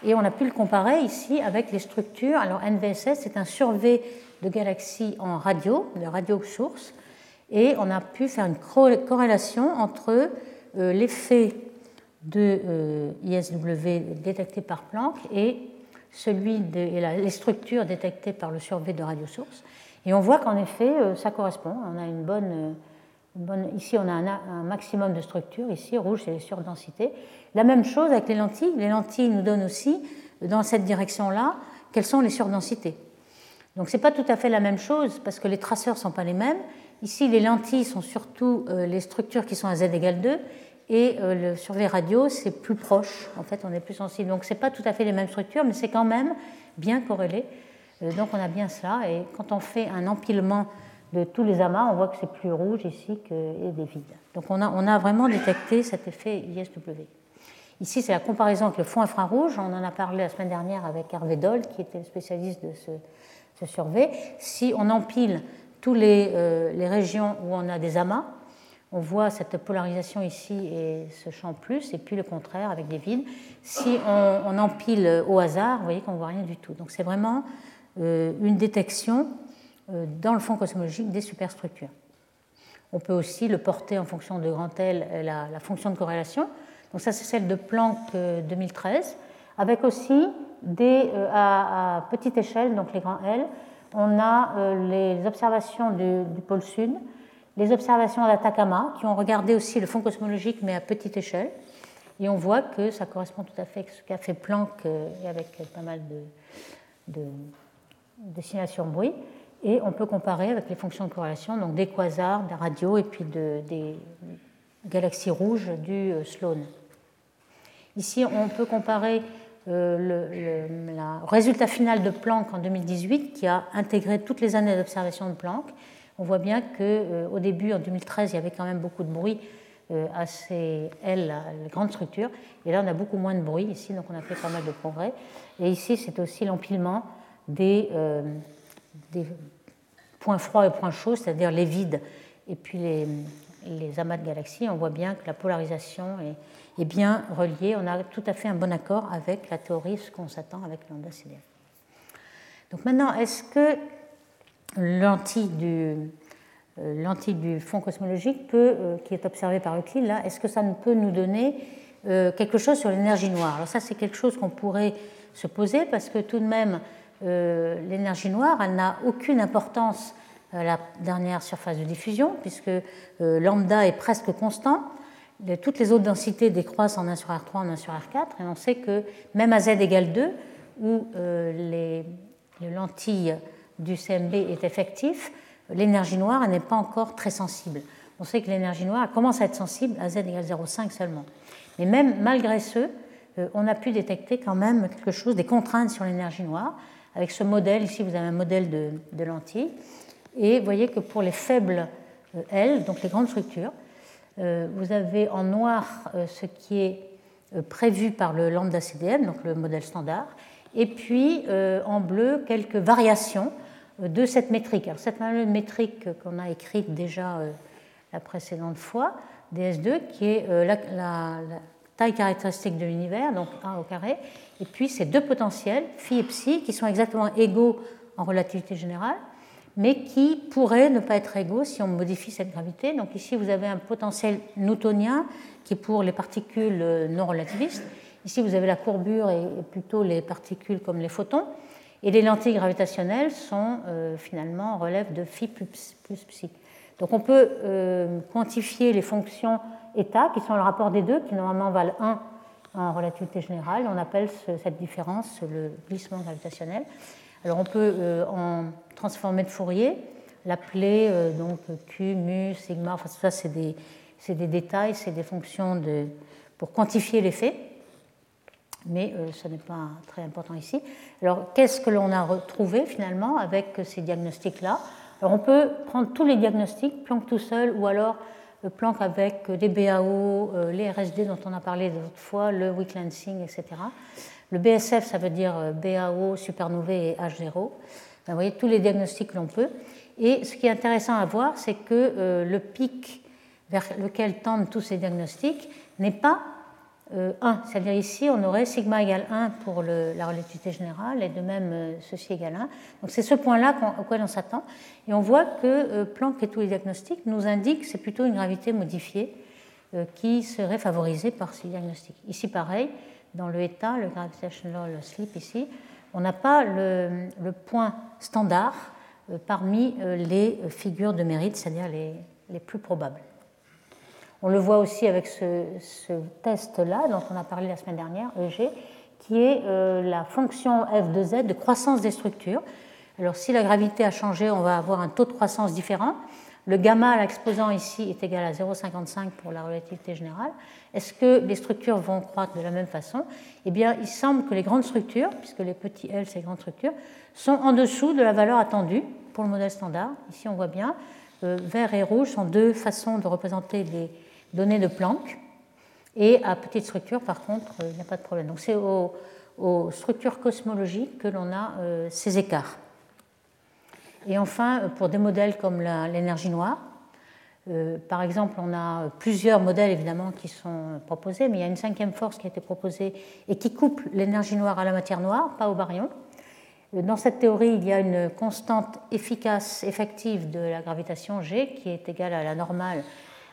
et on a pu le comparer ici avec les structures. Alors, NVSS, c'est un survey de galaxies en radio, de radio source, et on a pu faire une corrélation entre euh, l'effet de euh, ISW détecté par Planck et celui de, les structures détectées par le survey de radiosource. Et on voit qu'en effet, euh, ça correspond. On a une bonne, ici, on a un, maximum de structures. Ici, rouge, c'est les surdensités. La même chose avec les lentilles. Les lentilles nous donnent aussi, dans cette direction-là, quelles sont les surdensités. Donc, ce n'est pas tout à fait la même chose parce que les traceurs ne sont pas les mêmes. Ici, les lentilles sont surtout euh, les structures qui sont à z égale 2 et euh, le survey radio, c'est plus proche, en fait, on est plus sensible. Donc, ce n'est pas tout à fait les mêmes structures, mais c'est quand même bien corrélé. Euh, donc, on a bien cela. Et quand on fait un empilement de tous les amas, on voit que c'est plus rouge ici que des vides. Donc, on a, on a vraiment détecté cet effet ISW. Ici, c'est la comparaison avec le fond infrarouge. On en a parlé la semaine dernière avec Hervé Doll, qui était le spécialiste de ce, ce survey. Si on empile toutes les, euh, les régions où on a des amas, on voit cette polarisation ici et ce champ plus, et puis le contraire avec des vides. Si on, empile au hasard, vous voyez qu'on ne voit rien du tout. Donc c'est vraiment euh, une détection euh, dans le fond cosmologique des superstructures. On peut aussi le porter en fonction de grand L, la, fonction de corrélation. Donc ça c'est celle de Planck 2013, euh, avec aussi des, à, petite échelle, donc les grands L, on a les observations du, pôle sud, les observations d'Atacama, qui ont regardé aussi le fond cosmologique, mais à petite échelle. Et on voit que ça correspond tout à fait à ce qu'a fait Planck, euh, avec pas mal de, destinations bruit. Et on peut comparer avec les fonctions de corrélation, donc des quasars, des radios et puis des galaxies rouges du euh, Sloan. Ici, on peut comparer euh, le, résultat final de Planck en 2018, qui a intégré toutes les années d'observation de Planck, on voit bien qu'au euh, début, en 2013, il y avait quand même beaucoup de bruit à ces L, les grandes structures. Et là, on a beaucoup moins de bruit ici, donc on a fait pas mal de progrès. Et ici, c'est aussi l'empilement des, euh, points froids et points chauds, c'est-à-dire les vides et puis les, amas de galaxies. On voit bien que la polarisation est, est, bien reliée. On a tout à fait un bon accord avec la théorie, ce qu'on s'attend avec lambda CDF. Donc maintenant, est-ce que lentille du, euh, fond cosmologique peut, euh, qui est observé par Euclide, là, est-ce que ça ne peut nous donner euh, quelque chose sur l'énergie noire? Alors ça, c'est quelque chose qu'on pourrait se poser parce que tout de même, l'énergie noire, elle n'a aucune importance à la dernière surface de diffusion puisque lambda est presque constant. Toutes les autres densités décroissent en 1 sur R3, en 1 sur R4, et on sait que même à z égale 2, où les, les lentilles du CMB est effectif, l'énergie noire n'est pas encore très sensible. On sait que l'énergie noire commence à être sensible à z égale 0,5 seulement. Mais même malgré ce, euh, on a pu détecter quand même quelque chose, des contraintes sur l'énergie noire. Avec ce modèle, ici vous avez un modèle de, de lentilles, et vous voyez que pour les faibles euh, L, donc les grandes structures, euh, vous avez en noir ce qui est prévu par le lambda CDM, donc le modèle standard, et puis en bleu quelques variations de cette métrique. Alors, cette métrique qu'on a écrite déjà euh, la précédente fois, DS2, qui est euh, la, taille caractéristique de l'univers, donc 1 au carré, et puis ces deux potentiels, phi et psi, qui sont exactement égaux en relativité générale, mais qui pourraient ne pas être égaux si on modifie cette gravité. Donc ici, vous avez un potentiel newtonien qui est pour les particules non relativistes. Ici, vous avez la courbure et plutôt les particules comme les photons. Et les lentilles gravitationnelles sont euh, finalement relèvent de phi plus, psi. Donc on peut euh, quantifier les fonctions état, qui sont le rapport des deux, qui normalement valent 1 en relativité générale. On appelle cette différence le glissement gravitationnel. Alors on peut euh, en transformer de Fourier, l'appeler donc Q, mu, sigma, enfin ça c'est des, des, détails, c'est des fonctions de, pour quantifier l'effet mais euh, ce n'est pas très important ici. Alors, qu'est-ce que l'on a retrouvé finalement avec ces diagnostics-là? Alors, on peut prendre tous les diagnostics, Planck tout seul, ou alors euh, Planck avec les BAO, euh, les RSD dont on a parlé d'autres fois, le weak lancing, etc. Le BSF, ça veut dire BAO, supernovae et H0. Vous voyez, tous les diagnostics que l'on peut. Et ce qui est intéressant à voir, c'est que le pic vers lequel tendent tous ces diagnostics n'est pas 1. Euh, c'est-à-dire ici, on aurait sigma égale 1 pour la relativité générale et de même euh, ceci égale 1. Donc c'est ce point-là auquel on s'attend. Et on voit que euh, Planck et tous les diagnostics nous indiquent que c'est plutôt une gravité modifiée qui serait favorisée par ces diagnostics. Ici, pareil, dans le état, le gravitational slip ici, on n'a pas le, point standard parmi les figures de mérite, c'est-à-dire les plus probables. On le voit aussi avec ce, test-là, dont on a parlé la semaine dernière, EG, qui est euh, la fonction f de z de croissance des structures. Alors si la gravité a changé, on va avoir un taux de croissance différent. Le gamma à l'exposant ici est égal à 0,55 pour la relativité générale. Est-ce que les structures vont croître de la même façon? Eh bien, il semble que les grandes structures, puisque les petits L, c'est grandes structures, sont en dessous de la valeur attendue pour le modèle standard. Ici, on voit bien, euh, vert et rouge sont deux façons de représenter les, données de Planck. Et à petite structure, par contre, euh, il n'y a pas de problème. Donc c'est aux, structures cosmologiques que l'on a euh, ces écarts. Et enfin, euh, pour des modèles comme l'énergie noire, par exemple, on a plusieurs modèles évidemment qui sont proposés, mais il y a une cinquième force qui a été proposée et qui coupe l'énergie noire à la matière noire, pas au baryon. Dans cette théorie, il y a une constante efficace effective de la gravitation G qui est égale à la normale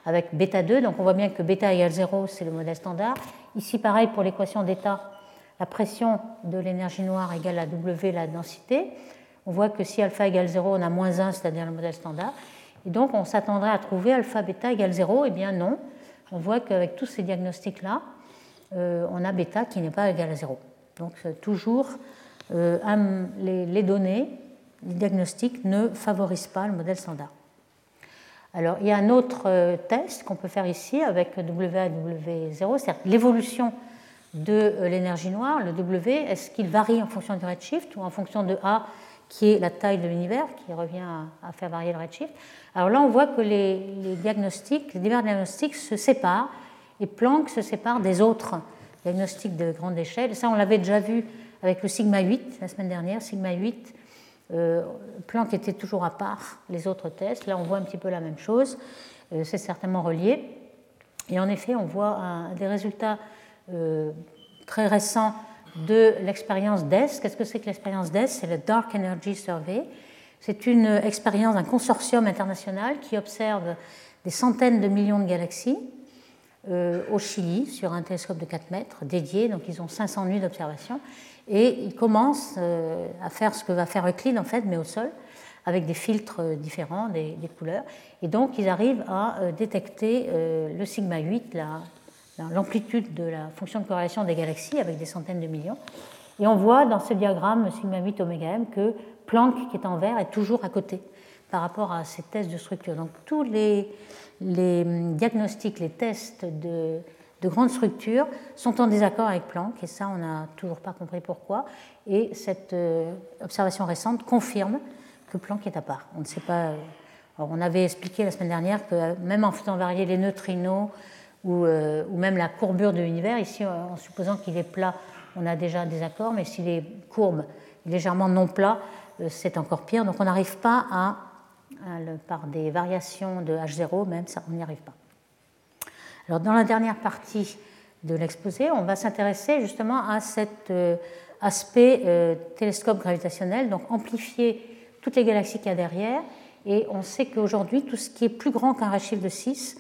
avec bêta 2. Donc on voit bien que bêta égale 0, c'est le modèle standard. Ici, pareil pour l'équation d'état, la pression de l'énergie noire égale à W, la densité. On voit que si alpha égale 0, on a moins 1, c'est-à-dire le modèle standard. Et donc on s'attendrait à trouver alpha bêta égale 0. Eh bien non. On voit qu'avec tous ces diagnostics-là, euh, on a bêta qui n'est pas égal à 0. Donc toujours, euh, les données, les diagnostics ne favorisent pas le modèle standard. Alors, il y a un autre euh, test qu'on peut faire ici avec WA et W0, c'est-à-dire l'évolution de euh, l'énergie noire, le W, est-ce qu'il varie en fonction du redshift ou en fonction de A, qui est la taille de l'univers, qui revient à, faire varier le redshift Alors là, on voit que les, diagnostics, les divers diagnostics se séparent, et Planck se sépare des autres diagnostics de grande échelle. Ça, on l'avait déjà vu avec le sigma 8 la semaine dernière. Sigma 8, euh, Planck était toujours à part les autres tests. Là, on voit un petit peu la même chose. Euh, c'est certainement relié. Et en effet, on voit des résultats euh, très récents de l'expérience DES. Qu'est-ce que c'est que l'expérience DES C'est le Dark Energy Survey. C'est une expérience d'un consortium international qui observe des centaines de millions de galaxies au Chili sur un télescope de 4 mètres dédié. Donc ils ont 500 nuits d'observation. Et ils commencent euh, à faire ce que va faire Euclide, en fait, mais au sol, avec des filtres différents, des, couleurs. Et donc, ils arrivent à euh, détecter euh, le sigma 8, l'amplitude de la fonction de corrélation des galaxies, avec des centaines de millions. Et on voit dans ce diagramme sigma 8 oméga m que Planck, qui est en vert, est toujours à côté par rapport à ces tests de structure. Donc tous les, diagnostics, les tests de de grandes structures sont en désaccord avec Planck, et ça, on n'a toujours pas compris pourquoi. Et cette euh, observation récente confirme que Planck est à part. On ne sait pas. Euh, on avait expliqué la semaine dernière que même en faisant varier les neutrinos ou, euh, ou même la courbure de l'univers, ici, en supposant qu'il est plat, on a déjà des accords, mais s'il est courbe, légèrement non plat, c'est encore pire. Donc on n'arrive pas à, par des variations de H0, même ça, on n'y arrive pas. Alors, dans la dernière partie de l'exposé, on va s'intéresser justement à cet euh, aspect euh, télescope gravitationnel, donc amplifier toutes les galaxies qu'il y a derrière. Et on sait qu'aujourd'hui, tout ce qui est plus grand qu'un redshift de 6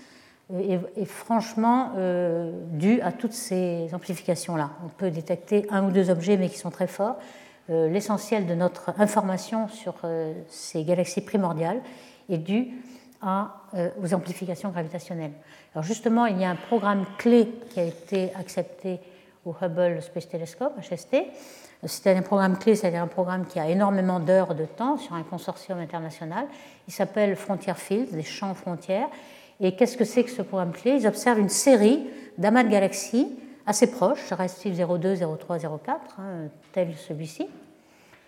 est, franchement dû à toutes ces amplifications-là. On peut détecter un ou deux objets, mais qui sont très forts. L'essentiel de notre information sur ces galaxies primordiales est dû à, aux amplifications gravitationnelles. Alors justement, il y a un programme clé qui a été accepté au Hubble Space Telescope, HST. C'est un programme clé, c'est-à-dire un programme qui a énormément d'heures de temps sur un consortium international. Il s'appelle Frontier Field, des champs frontières. Et qu'est-ce que c'est que ce programme clé? Ils observent une série d'amas de galaxies assez proches, RST 02, 03, 04, tel celui-ci.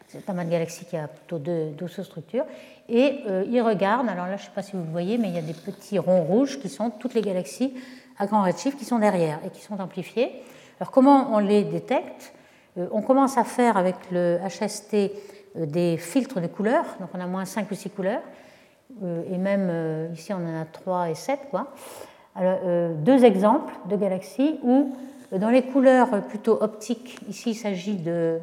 C'est un amas de galaxies qui a plutôt deux, deux sous-structures. Et euh, ils regardent, alors là je ne sais pas si vous le voyez, mais il y a des petits ronds rouges qui sont toutes les galaxies à grand redshift qui sont derrière et qui sont amplifiées. Alors comment on les détecte? Euh, On commence à faire avec le HST euh, des filtres de couleurs, donc on a moins 5 ou 6 couleurs, et même ici on en a 3 et 7. Quoi. Alors, deux exemples de galaxies où dans les couleurs plutôt optiques, ici il s'agit de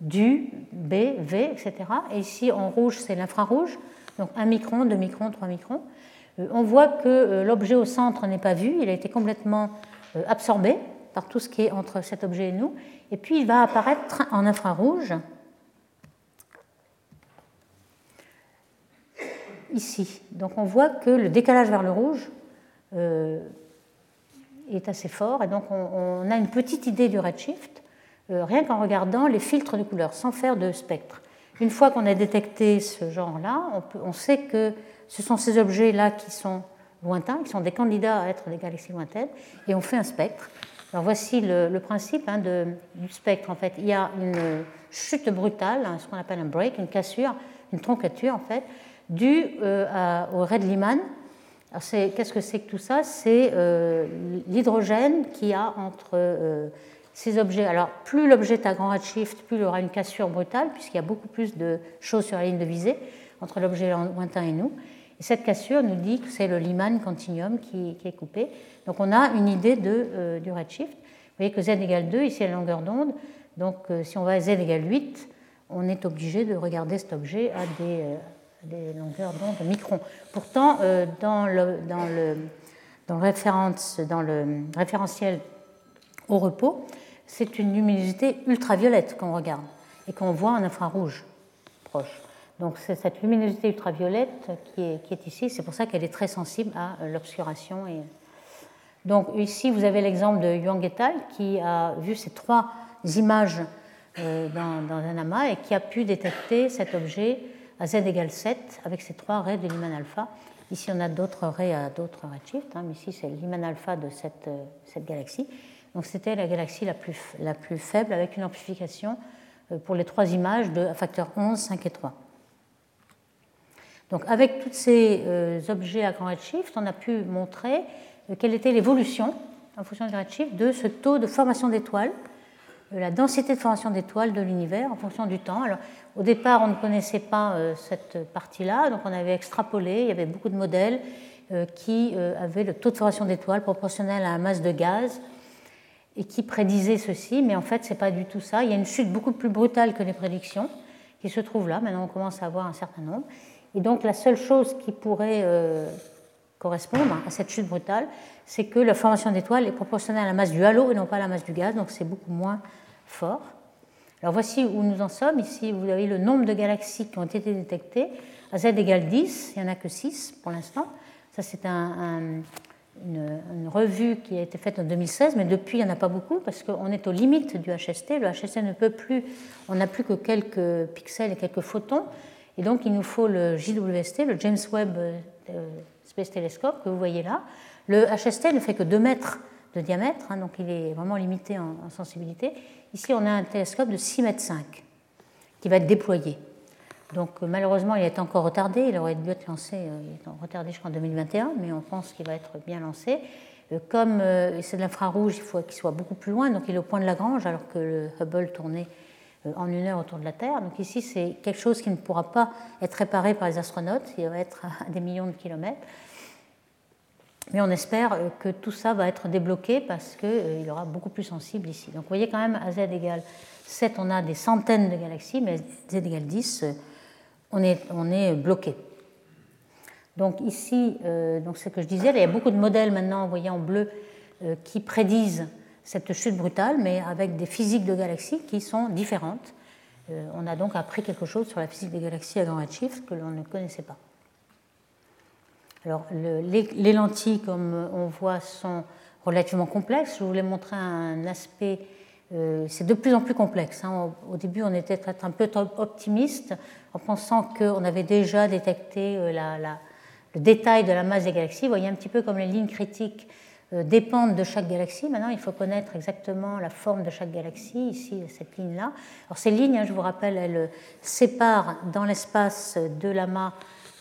du, B, V, etc. Et ici en rouge c'est l'infrarouge, donc 1 micron, 2 microns, 3 microns. On voit que l'objet au centre n'est pas vu, il a été complètement absorbé par tout ce qui est entre cet objet et nous. Et puis il va apparaître en infrarouge ici. Donc on voit que le décalage vers le rouge euh, est assez fort et donc on, a une petite idée du redshift euh, rien qu'en regardant les filtres de couleurs sans faire de spectre. Une fois qu'on a détecté ce genre-là, on, sait que ce sont ces objets-là qui sont lointains, qui sont des candidats à être des galaxies lointaines, et on fait un spectre. Alors voici le, principe hein, du spectre. En fait, il y a une chute brutale, hein, ce qu'on appelle un break, une cassure, une troncature en fait, due euh, au red Lyman. Qu'est-ce que c'est que tout ça? C'est euh, l'hydrogène qu'il y a entre euh, ces objets. Alors plus l'objet est à grand redshift, plus il aura une cassure brutale, puisqu'il y a beaucoup plus de choses sur la ligne de visée entre l'objet lointain et nous. Et cette cassure nous dit que c'est le Lyman continuum qui, qui est coupé. Donc on a une idée de, euh, du redshift. Vous voyez que z égale 2, ici la longueur d'onde. Donc si on va à z égale 8, on est obligé de regarder cet objet à des, des longueurs d'onde microns. Pourtant, dans le, dans, le, dans, dans référentiel au repos, c'est une luminosité ultraviolette qu'on regarde et qu'on voit en infrarouge proche. Donc c'est cette luminosité ultraviolette qui est, ici, c'est pour ça qu'elle est très sensible à l'obscuration donc ici, vous avez l'exemple de Yuang et qui a vu ces trois images euh, dans, un amas et qui a pu détecter cet objet à z égale 7 avec ces trois raies de Lyman alpha. Ici, on a d'autres raies à d'autres redshifts, hein, mais ici, c'est Lyman alpha de cette, euh, galaxie. Donc c'était la galaxie la plus, faible avec une amplification euh, pour les trois images de facteur 11, 5 et 3. Donc avec tous ces objets à grand redshift, on a pu montrer quelle était l'évolution en fonction du redshift de ce taux de formation d'étoiles, la densité de formation d'étoiles de l'univers en fonction du temps. Alors, au départ, on ne connaissait pas euh, cette partie-là, donc on avait extrapolé, il y avait beaucoup de modèles euh, qui euh, avaient le taux de formation d'étoiles proportionnel à la masse de gaz et qui prédisaient ceci, mais en fait, ce n'est pas du tout ça. Il y a une chute beaucoup plus brutale que les prédictions qui se trouve là. Maintenant, on commence à avoir un certain nombre. Et donc, la seule chose qui pourrait correspondre à cette chute brutale, c'est que la formation d'étoiles est proportionnelle à la masse du halo et non pas à la masse du gaz, donc c'est beaucoup moins Alors voici où nous en sommes. Ici, vous avez le nombre de galaxies qui ont été détectées. À z égale 10, il n'y en a que 6 pour l'instant. Ça, c'est une, revue qui a été faite en 2016, mais depuis, il n'y en a pas beaucoup parce qu'on est aux limites du HST. Le HST ne peut plus, on n'a plus que quelques pixels et quelques photons. Et donc, il nous faut le JWST, le James Webb euh, Space Telescope que vous voyez là. Le HST ne fait que 2 mètres de diamètre, hein, donc il est vraiment limité en, sensibilité. Ici, on a un télescope de 6 mètres 5 qui va être déployé. Donc malheureusement, il est encore retardé. Il aurait dû être lancé, euh, il est retardé jusqu'en 2021, mais on pense qu'il va être bien lancé. Euh, comme euh, c'est de l'infrarouge, il faut qu'il soit beaucoup plus loin, donc il est au point de Lagrange, alors que le Hubble tournait en une heure autour de la Terre. Donc ici, c'est quelque chose qui ne pourra pas être réparé par les astronautes, il va être à des millions de kilomètres. Mais on espère que tout ça va être débloqué parce qu'il euh, aura beaucoup plus sensible ici. Donc vous voyez quand même à z égale 7, on a des centaines de galaxies, mais à z égale 10, on est, on est bloqué. Donc ici, donc ce que je disais, il y a beaucoup de modèles maintenant, vous voyez en bleu, qui prédisent cette chute brutale, mais avec des physiques de galaxies qui sont différentes. on a donc appris quelque chose sur la physique des galaxies à grand que l'on ne connaissait pas. Alors, les, lentilles, comme on voit, sont relativement complexes. Je voulais montrer un aspect, euh, c'est de plus en plus complexe. Hein. Au, début, on était un peu optimiste en pensant qu'on avait déjà détecté euh, le détail de la masse des galaxies. Vous voyez un petit peu comme les lignes critiques euh, dépendent de chaque galaxie. Maintenant, il faut connaître exactement la forme de chaque galaxie, ici, cette ligne-là. Alors, ces lignes, hein, je vous rappelle, elles séparent dans l'espace de l'amas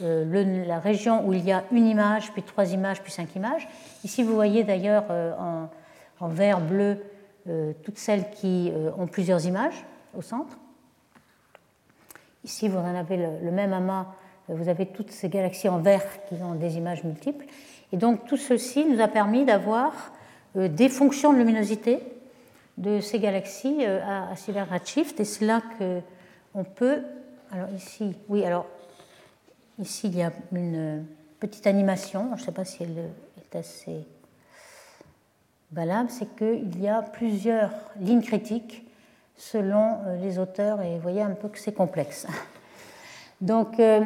euh, la région où il y a une image, puis trois images, puis cinq images. Ici, vous voyez d'ailleurs euh, en, vert, bleu, euh, toutes celles qui ont plusieurs images au centre. Ici, vous en avez le, même amas, vous avez toutes ces galaxies en vert qui ont des images multiples. Et donc, tout ceci nous a permis d'avoir des fonctions de luminosité de ces galaxies à, à Redshift. Et c'est là qu'on peut. Alors, ici, oui, alors Ici, il y a une petite animation, je ne sais pas si elle est assez valable, c'est qu'il y a plusieurs lignes critiques selon euh, les auteurs, et vous voyez un peu que c'est complexe. Donc, euh,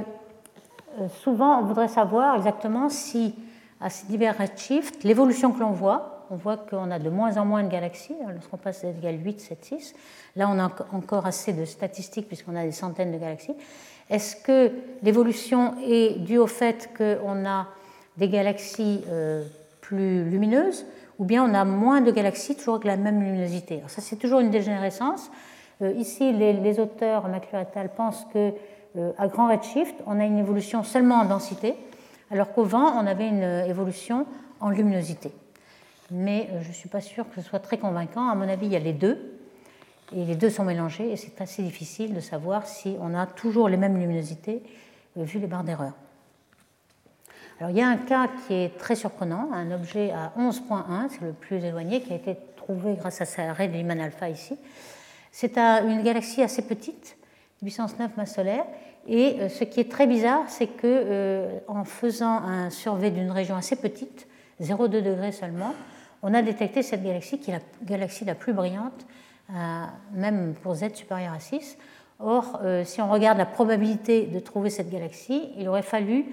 euh, souvent, on voudrait savoir exactement si, à ces divers redshifts, l'évolution que l'on voit, on voit qu'on a de moins en moins de galaxies, lorsqu'on passe z égale 8, 7, 6, là on a encore assez de statistiques puisqu'on a des centaines de galaxies, est-ce que l'évolution est due au fait qu'on a des galaxies euh, plus lumineuses ou bien on a moins de galaxies toujours avec la même luminosité? Ça, c'est toujours une dégénérescence. Euh, ici, les, auteurs, McClure et al., pensent que euh, à grand redshift, on a une évolution seulement en densité, alors qu'au vent, on avait une évolution en luminosité. Mais je ne suis pas sûre que ce soit très convaincant. À mon avis, il y a les deux et les deux sont mélangés et c'est assez difficile de savoir si on a toujours les mêmes luminosités euh, vu les barres d'erreur. Alors il y a un cas qui est très surprenant, un objet à 11.1, c'est le plus éloigné, qui a été trouvé grâce à sa raie de Lyman alpha ici. C'est une galaxie assez petite, puissance 9 masse solaire, et euh, ce qui est très bizarre, c'est que euh, en faisant un survey d'une région assez petite, 0,2 degrés seulement, on a détecté cette galaxie qui est la galaxie la plus brillante même pour z supérieur à 6. Or, euh, si on regarde la probabilité de trouver cette galaxie, il aurait fallu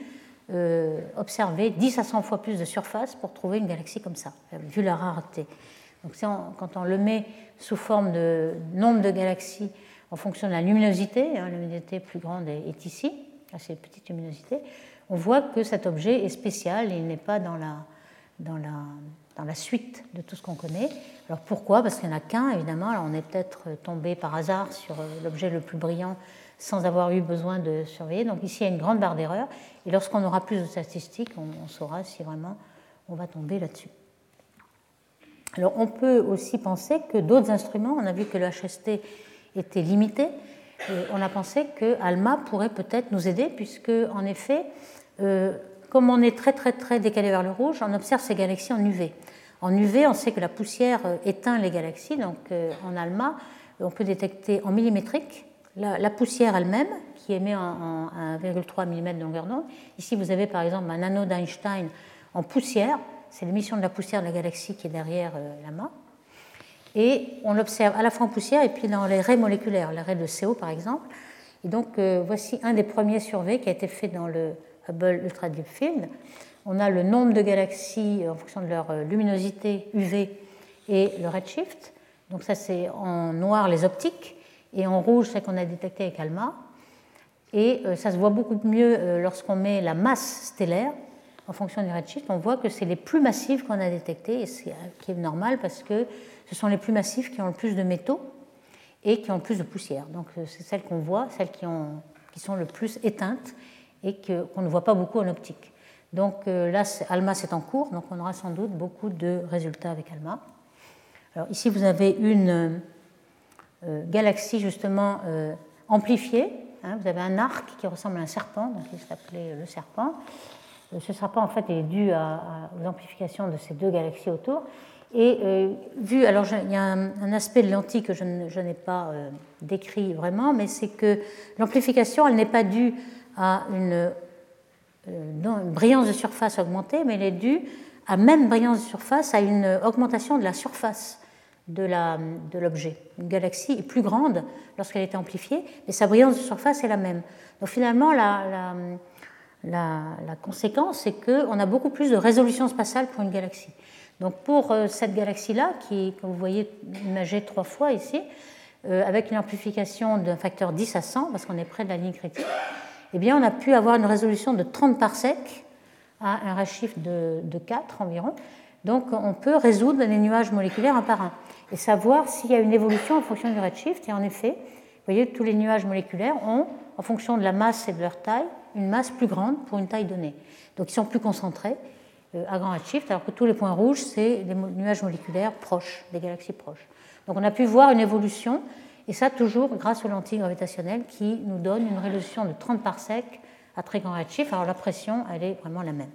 euh, observer 10 à 100 fois plus de surface pour trouver une galaxie comme ça, vu la rareté. Donc, quand on le met sous forme de nombre de galaxies en fonction de la luminosité, hein, la luminosité plus grande est, ici, assez petite luminosité, on voit que cet objet est spécial, il n'est pas dans la, dans la dans la suite de tout ce qu'on connaît. Alors pourquoi? Parce qu'il n'y en a qu'un, évidemment. Alors on est peut-être tombé par hasard sur euh, l'objet le plus brillant sans avoir eu besoin de surveiller. Donc ici, il y a une grande barre d'erreur. Et lorsqu'on aura plus de statistiques, on, saura si vraiment on va tomber là-dessus. Alors on peut aussi penser que d'autres instruments, on a vu que le HST était limité, et on a pensé que ALMA pourrait peut-être nous aider, puisque en effet, euh, comme on est très très très décalé vers le rouge, on observe ces galaxies en UV. En UV, on sait que la poussière euh, éteint les galaxies, donc euh, en ALMA, on peut détecter en millimétrique la, poussière elle-même, qui émet en, 1,3 mm de longueur d'onde. Ici, vous avez par exemple un anneau d'Einstein en poussière, c'est l'émission de la poussière de la galaxie qui est derrière euh, l'AMA. Et on l'observe à la fois en poussière et puis dans les raies moléculaires, les raies de CO par exemple. Et donc, voici un des premiers surveys qui a été fait dans le Hubble Ultra Deep Field. On a le nombre de galaxies en fonction de leur euh, luminosité UV et le redshift. Donc ça c'est en noir les optiques et en rouge ce qu'on a détecté avec ALMA. Et euh, ça se voit beaucoup mieux euh, lorsqu'on met la masse stellaire en fonction du redshift. On voit que c'est les plus massifs qu'on a détectés, et c'est qui est normal parce que ce sont les plus massifs qui ont le plus de métaux et qui ont le plus de poussière. Donc c'est celles qu'on voit, celles qui, ont, qui sont le plus éteintes et qu'on ne voit pas beaucoup en optique. Donc euh, là, ALMA c'est en cours, donc on aura sans doute beaucoup de résultats avec ALMA. Alors ici, vous avez une euh, galaxie justement euh, amplifiée. Hein. vous avez un arc qui ressemble à un serpent, donc il s'appelait le serpent. Ce serpent, en fait, est dû à, aux amplifications de ces deux galaxies autour. Et vu, alors il y a un, aspect de lentille que je, n'ai pas décrit vraiment, mais c'est que l'amplification, elle n'est pas due à une, une, brillance de surface augmentée, mais elle est due à même brillance de surface à une augmentation de la surface de l'objet. une galaxie est plus grande lorsqu'elle est amplifiée, mais sa brillance de surface est la même. Donc finalement, la, la, conséquence, c'est qu'on a beaucoup plus de résolution spatiale pour une galaxie. Donc pour euh, cette galaxie-là, qui, comme vous voyez, imagée trois fois ici, euh, avec une amplification d'un facteur 10 à 100, parce qu'on est près de la ligne critique, eh bien, on a pu avoir une résolution de 30 parsecs à un redshift de, de 4 environ. Donc on peut résoudre les nuages moléculaires un par un et savoir s'il y a une évolution en fonction du redshift. Et en effet, vous voyez, tous les nuages moléculaires ont, en fonction de la masse et de leur taille, une masse plus grande pour une taille donnée. Donc ils sont plus concentrés euh, à grand redshift, alors que tous les points rouges, c'est des nuages moléculaires proches, des galaxies proches. Donc on a pu voir une évolution, et ça toujours grâce aux lentilles gravitationnelles qui nous donnent une résolution de 30 parsecs à très grand redshift. Alors la pression, elle est vraiment la même.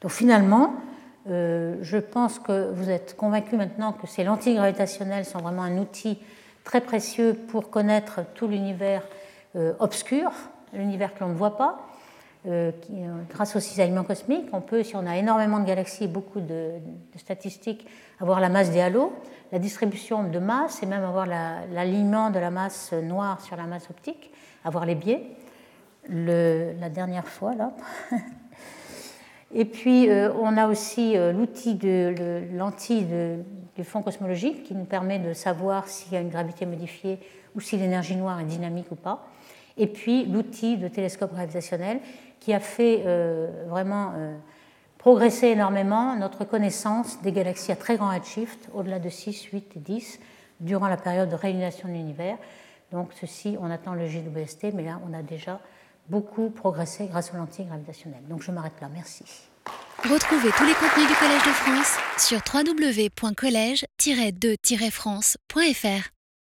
Donc finalement, euh, je pense que vous êtes convaincus maintenant que ces lentilles gravitationnelles sont vraiment un outil très précieux pour connaître tout l'univers euh, obscur, l'univers que l'on ne voit pas. Euh, grâce au cisaillement cosmique, on peut, si on a énormément de galaxies et beaucoup de, statistiques, avoir la masse des halos, la distribution de masse et même avoir l'alignement de la masse noire sur la masse optique, avoir les biais. la dernière fois, là, Et puis, euh, on a aussi euh, l'outil de lentille du fond cosmologique qui nous permet de savoir s'il y a une gravité modifiée ou si l'énergie noire est dynamique ou pas. Et puis, l'outil de télescope gravitationnel qui a fait euh, vraiment progresser énormément notre connaissance des galaxies à très grand redshift, au-delà de 6, 8 et 10, durant la période de réunification de l'univers. Donc, ceci, on attend le JWST, mais là, on a déjà beaucoup progressé grâce aux lentilles gravitationnelles. Donc je m'arrête là, merci. Retrouvez tous les contenus du Collège de France sur www.colège-2-france.fr.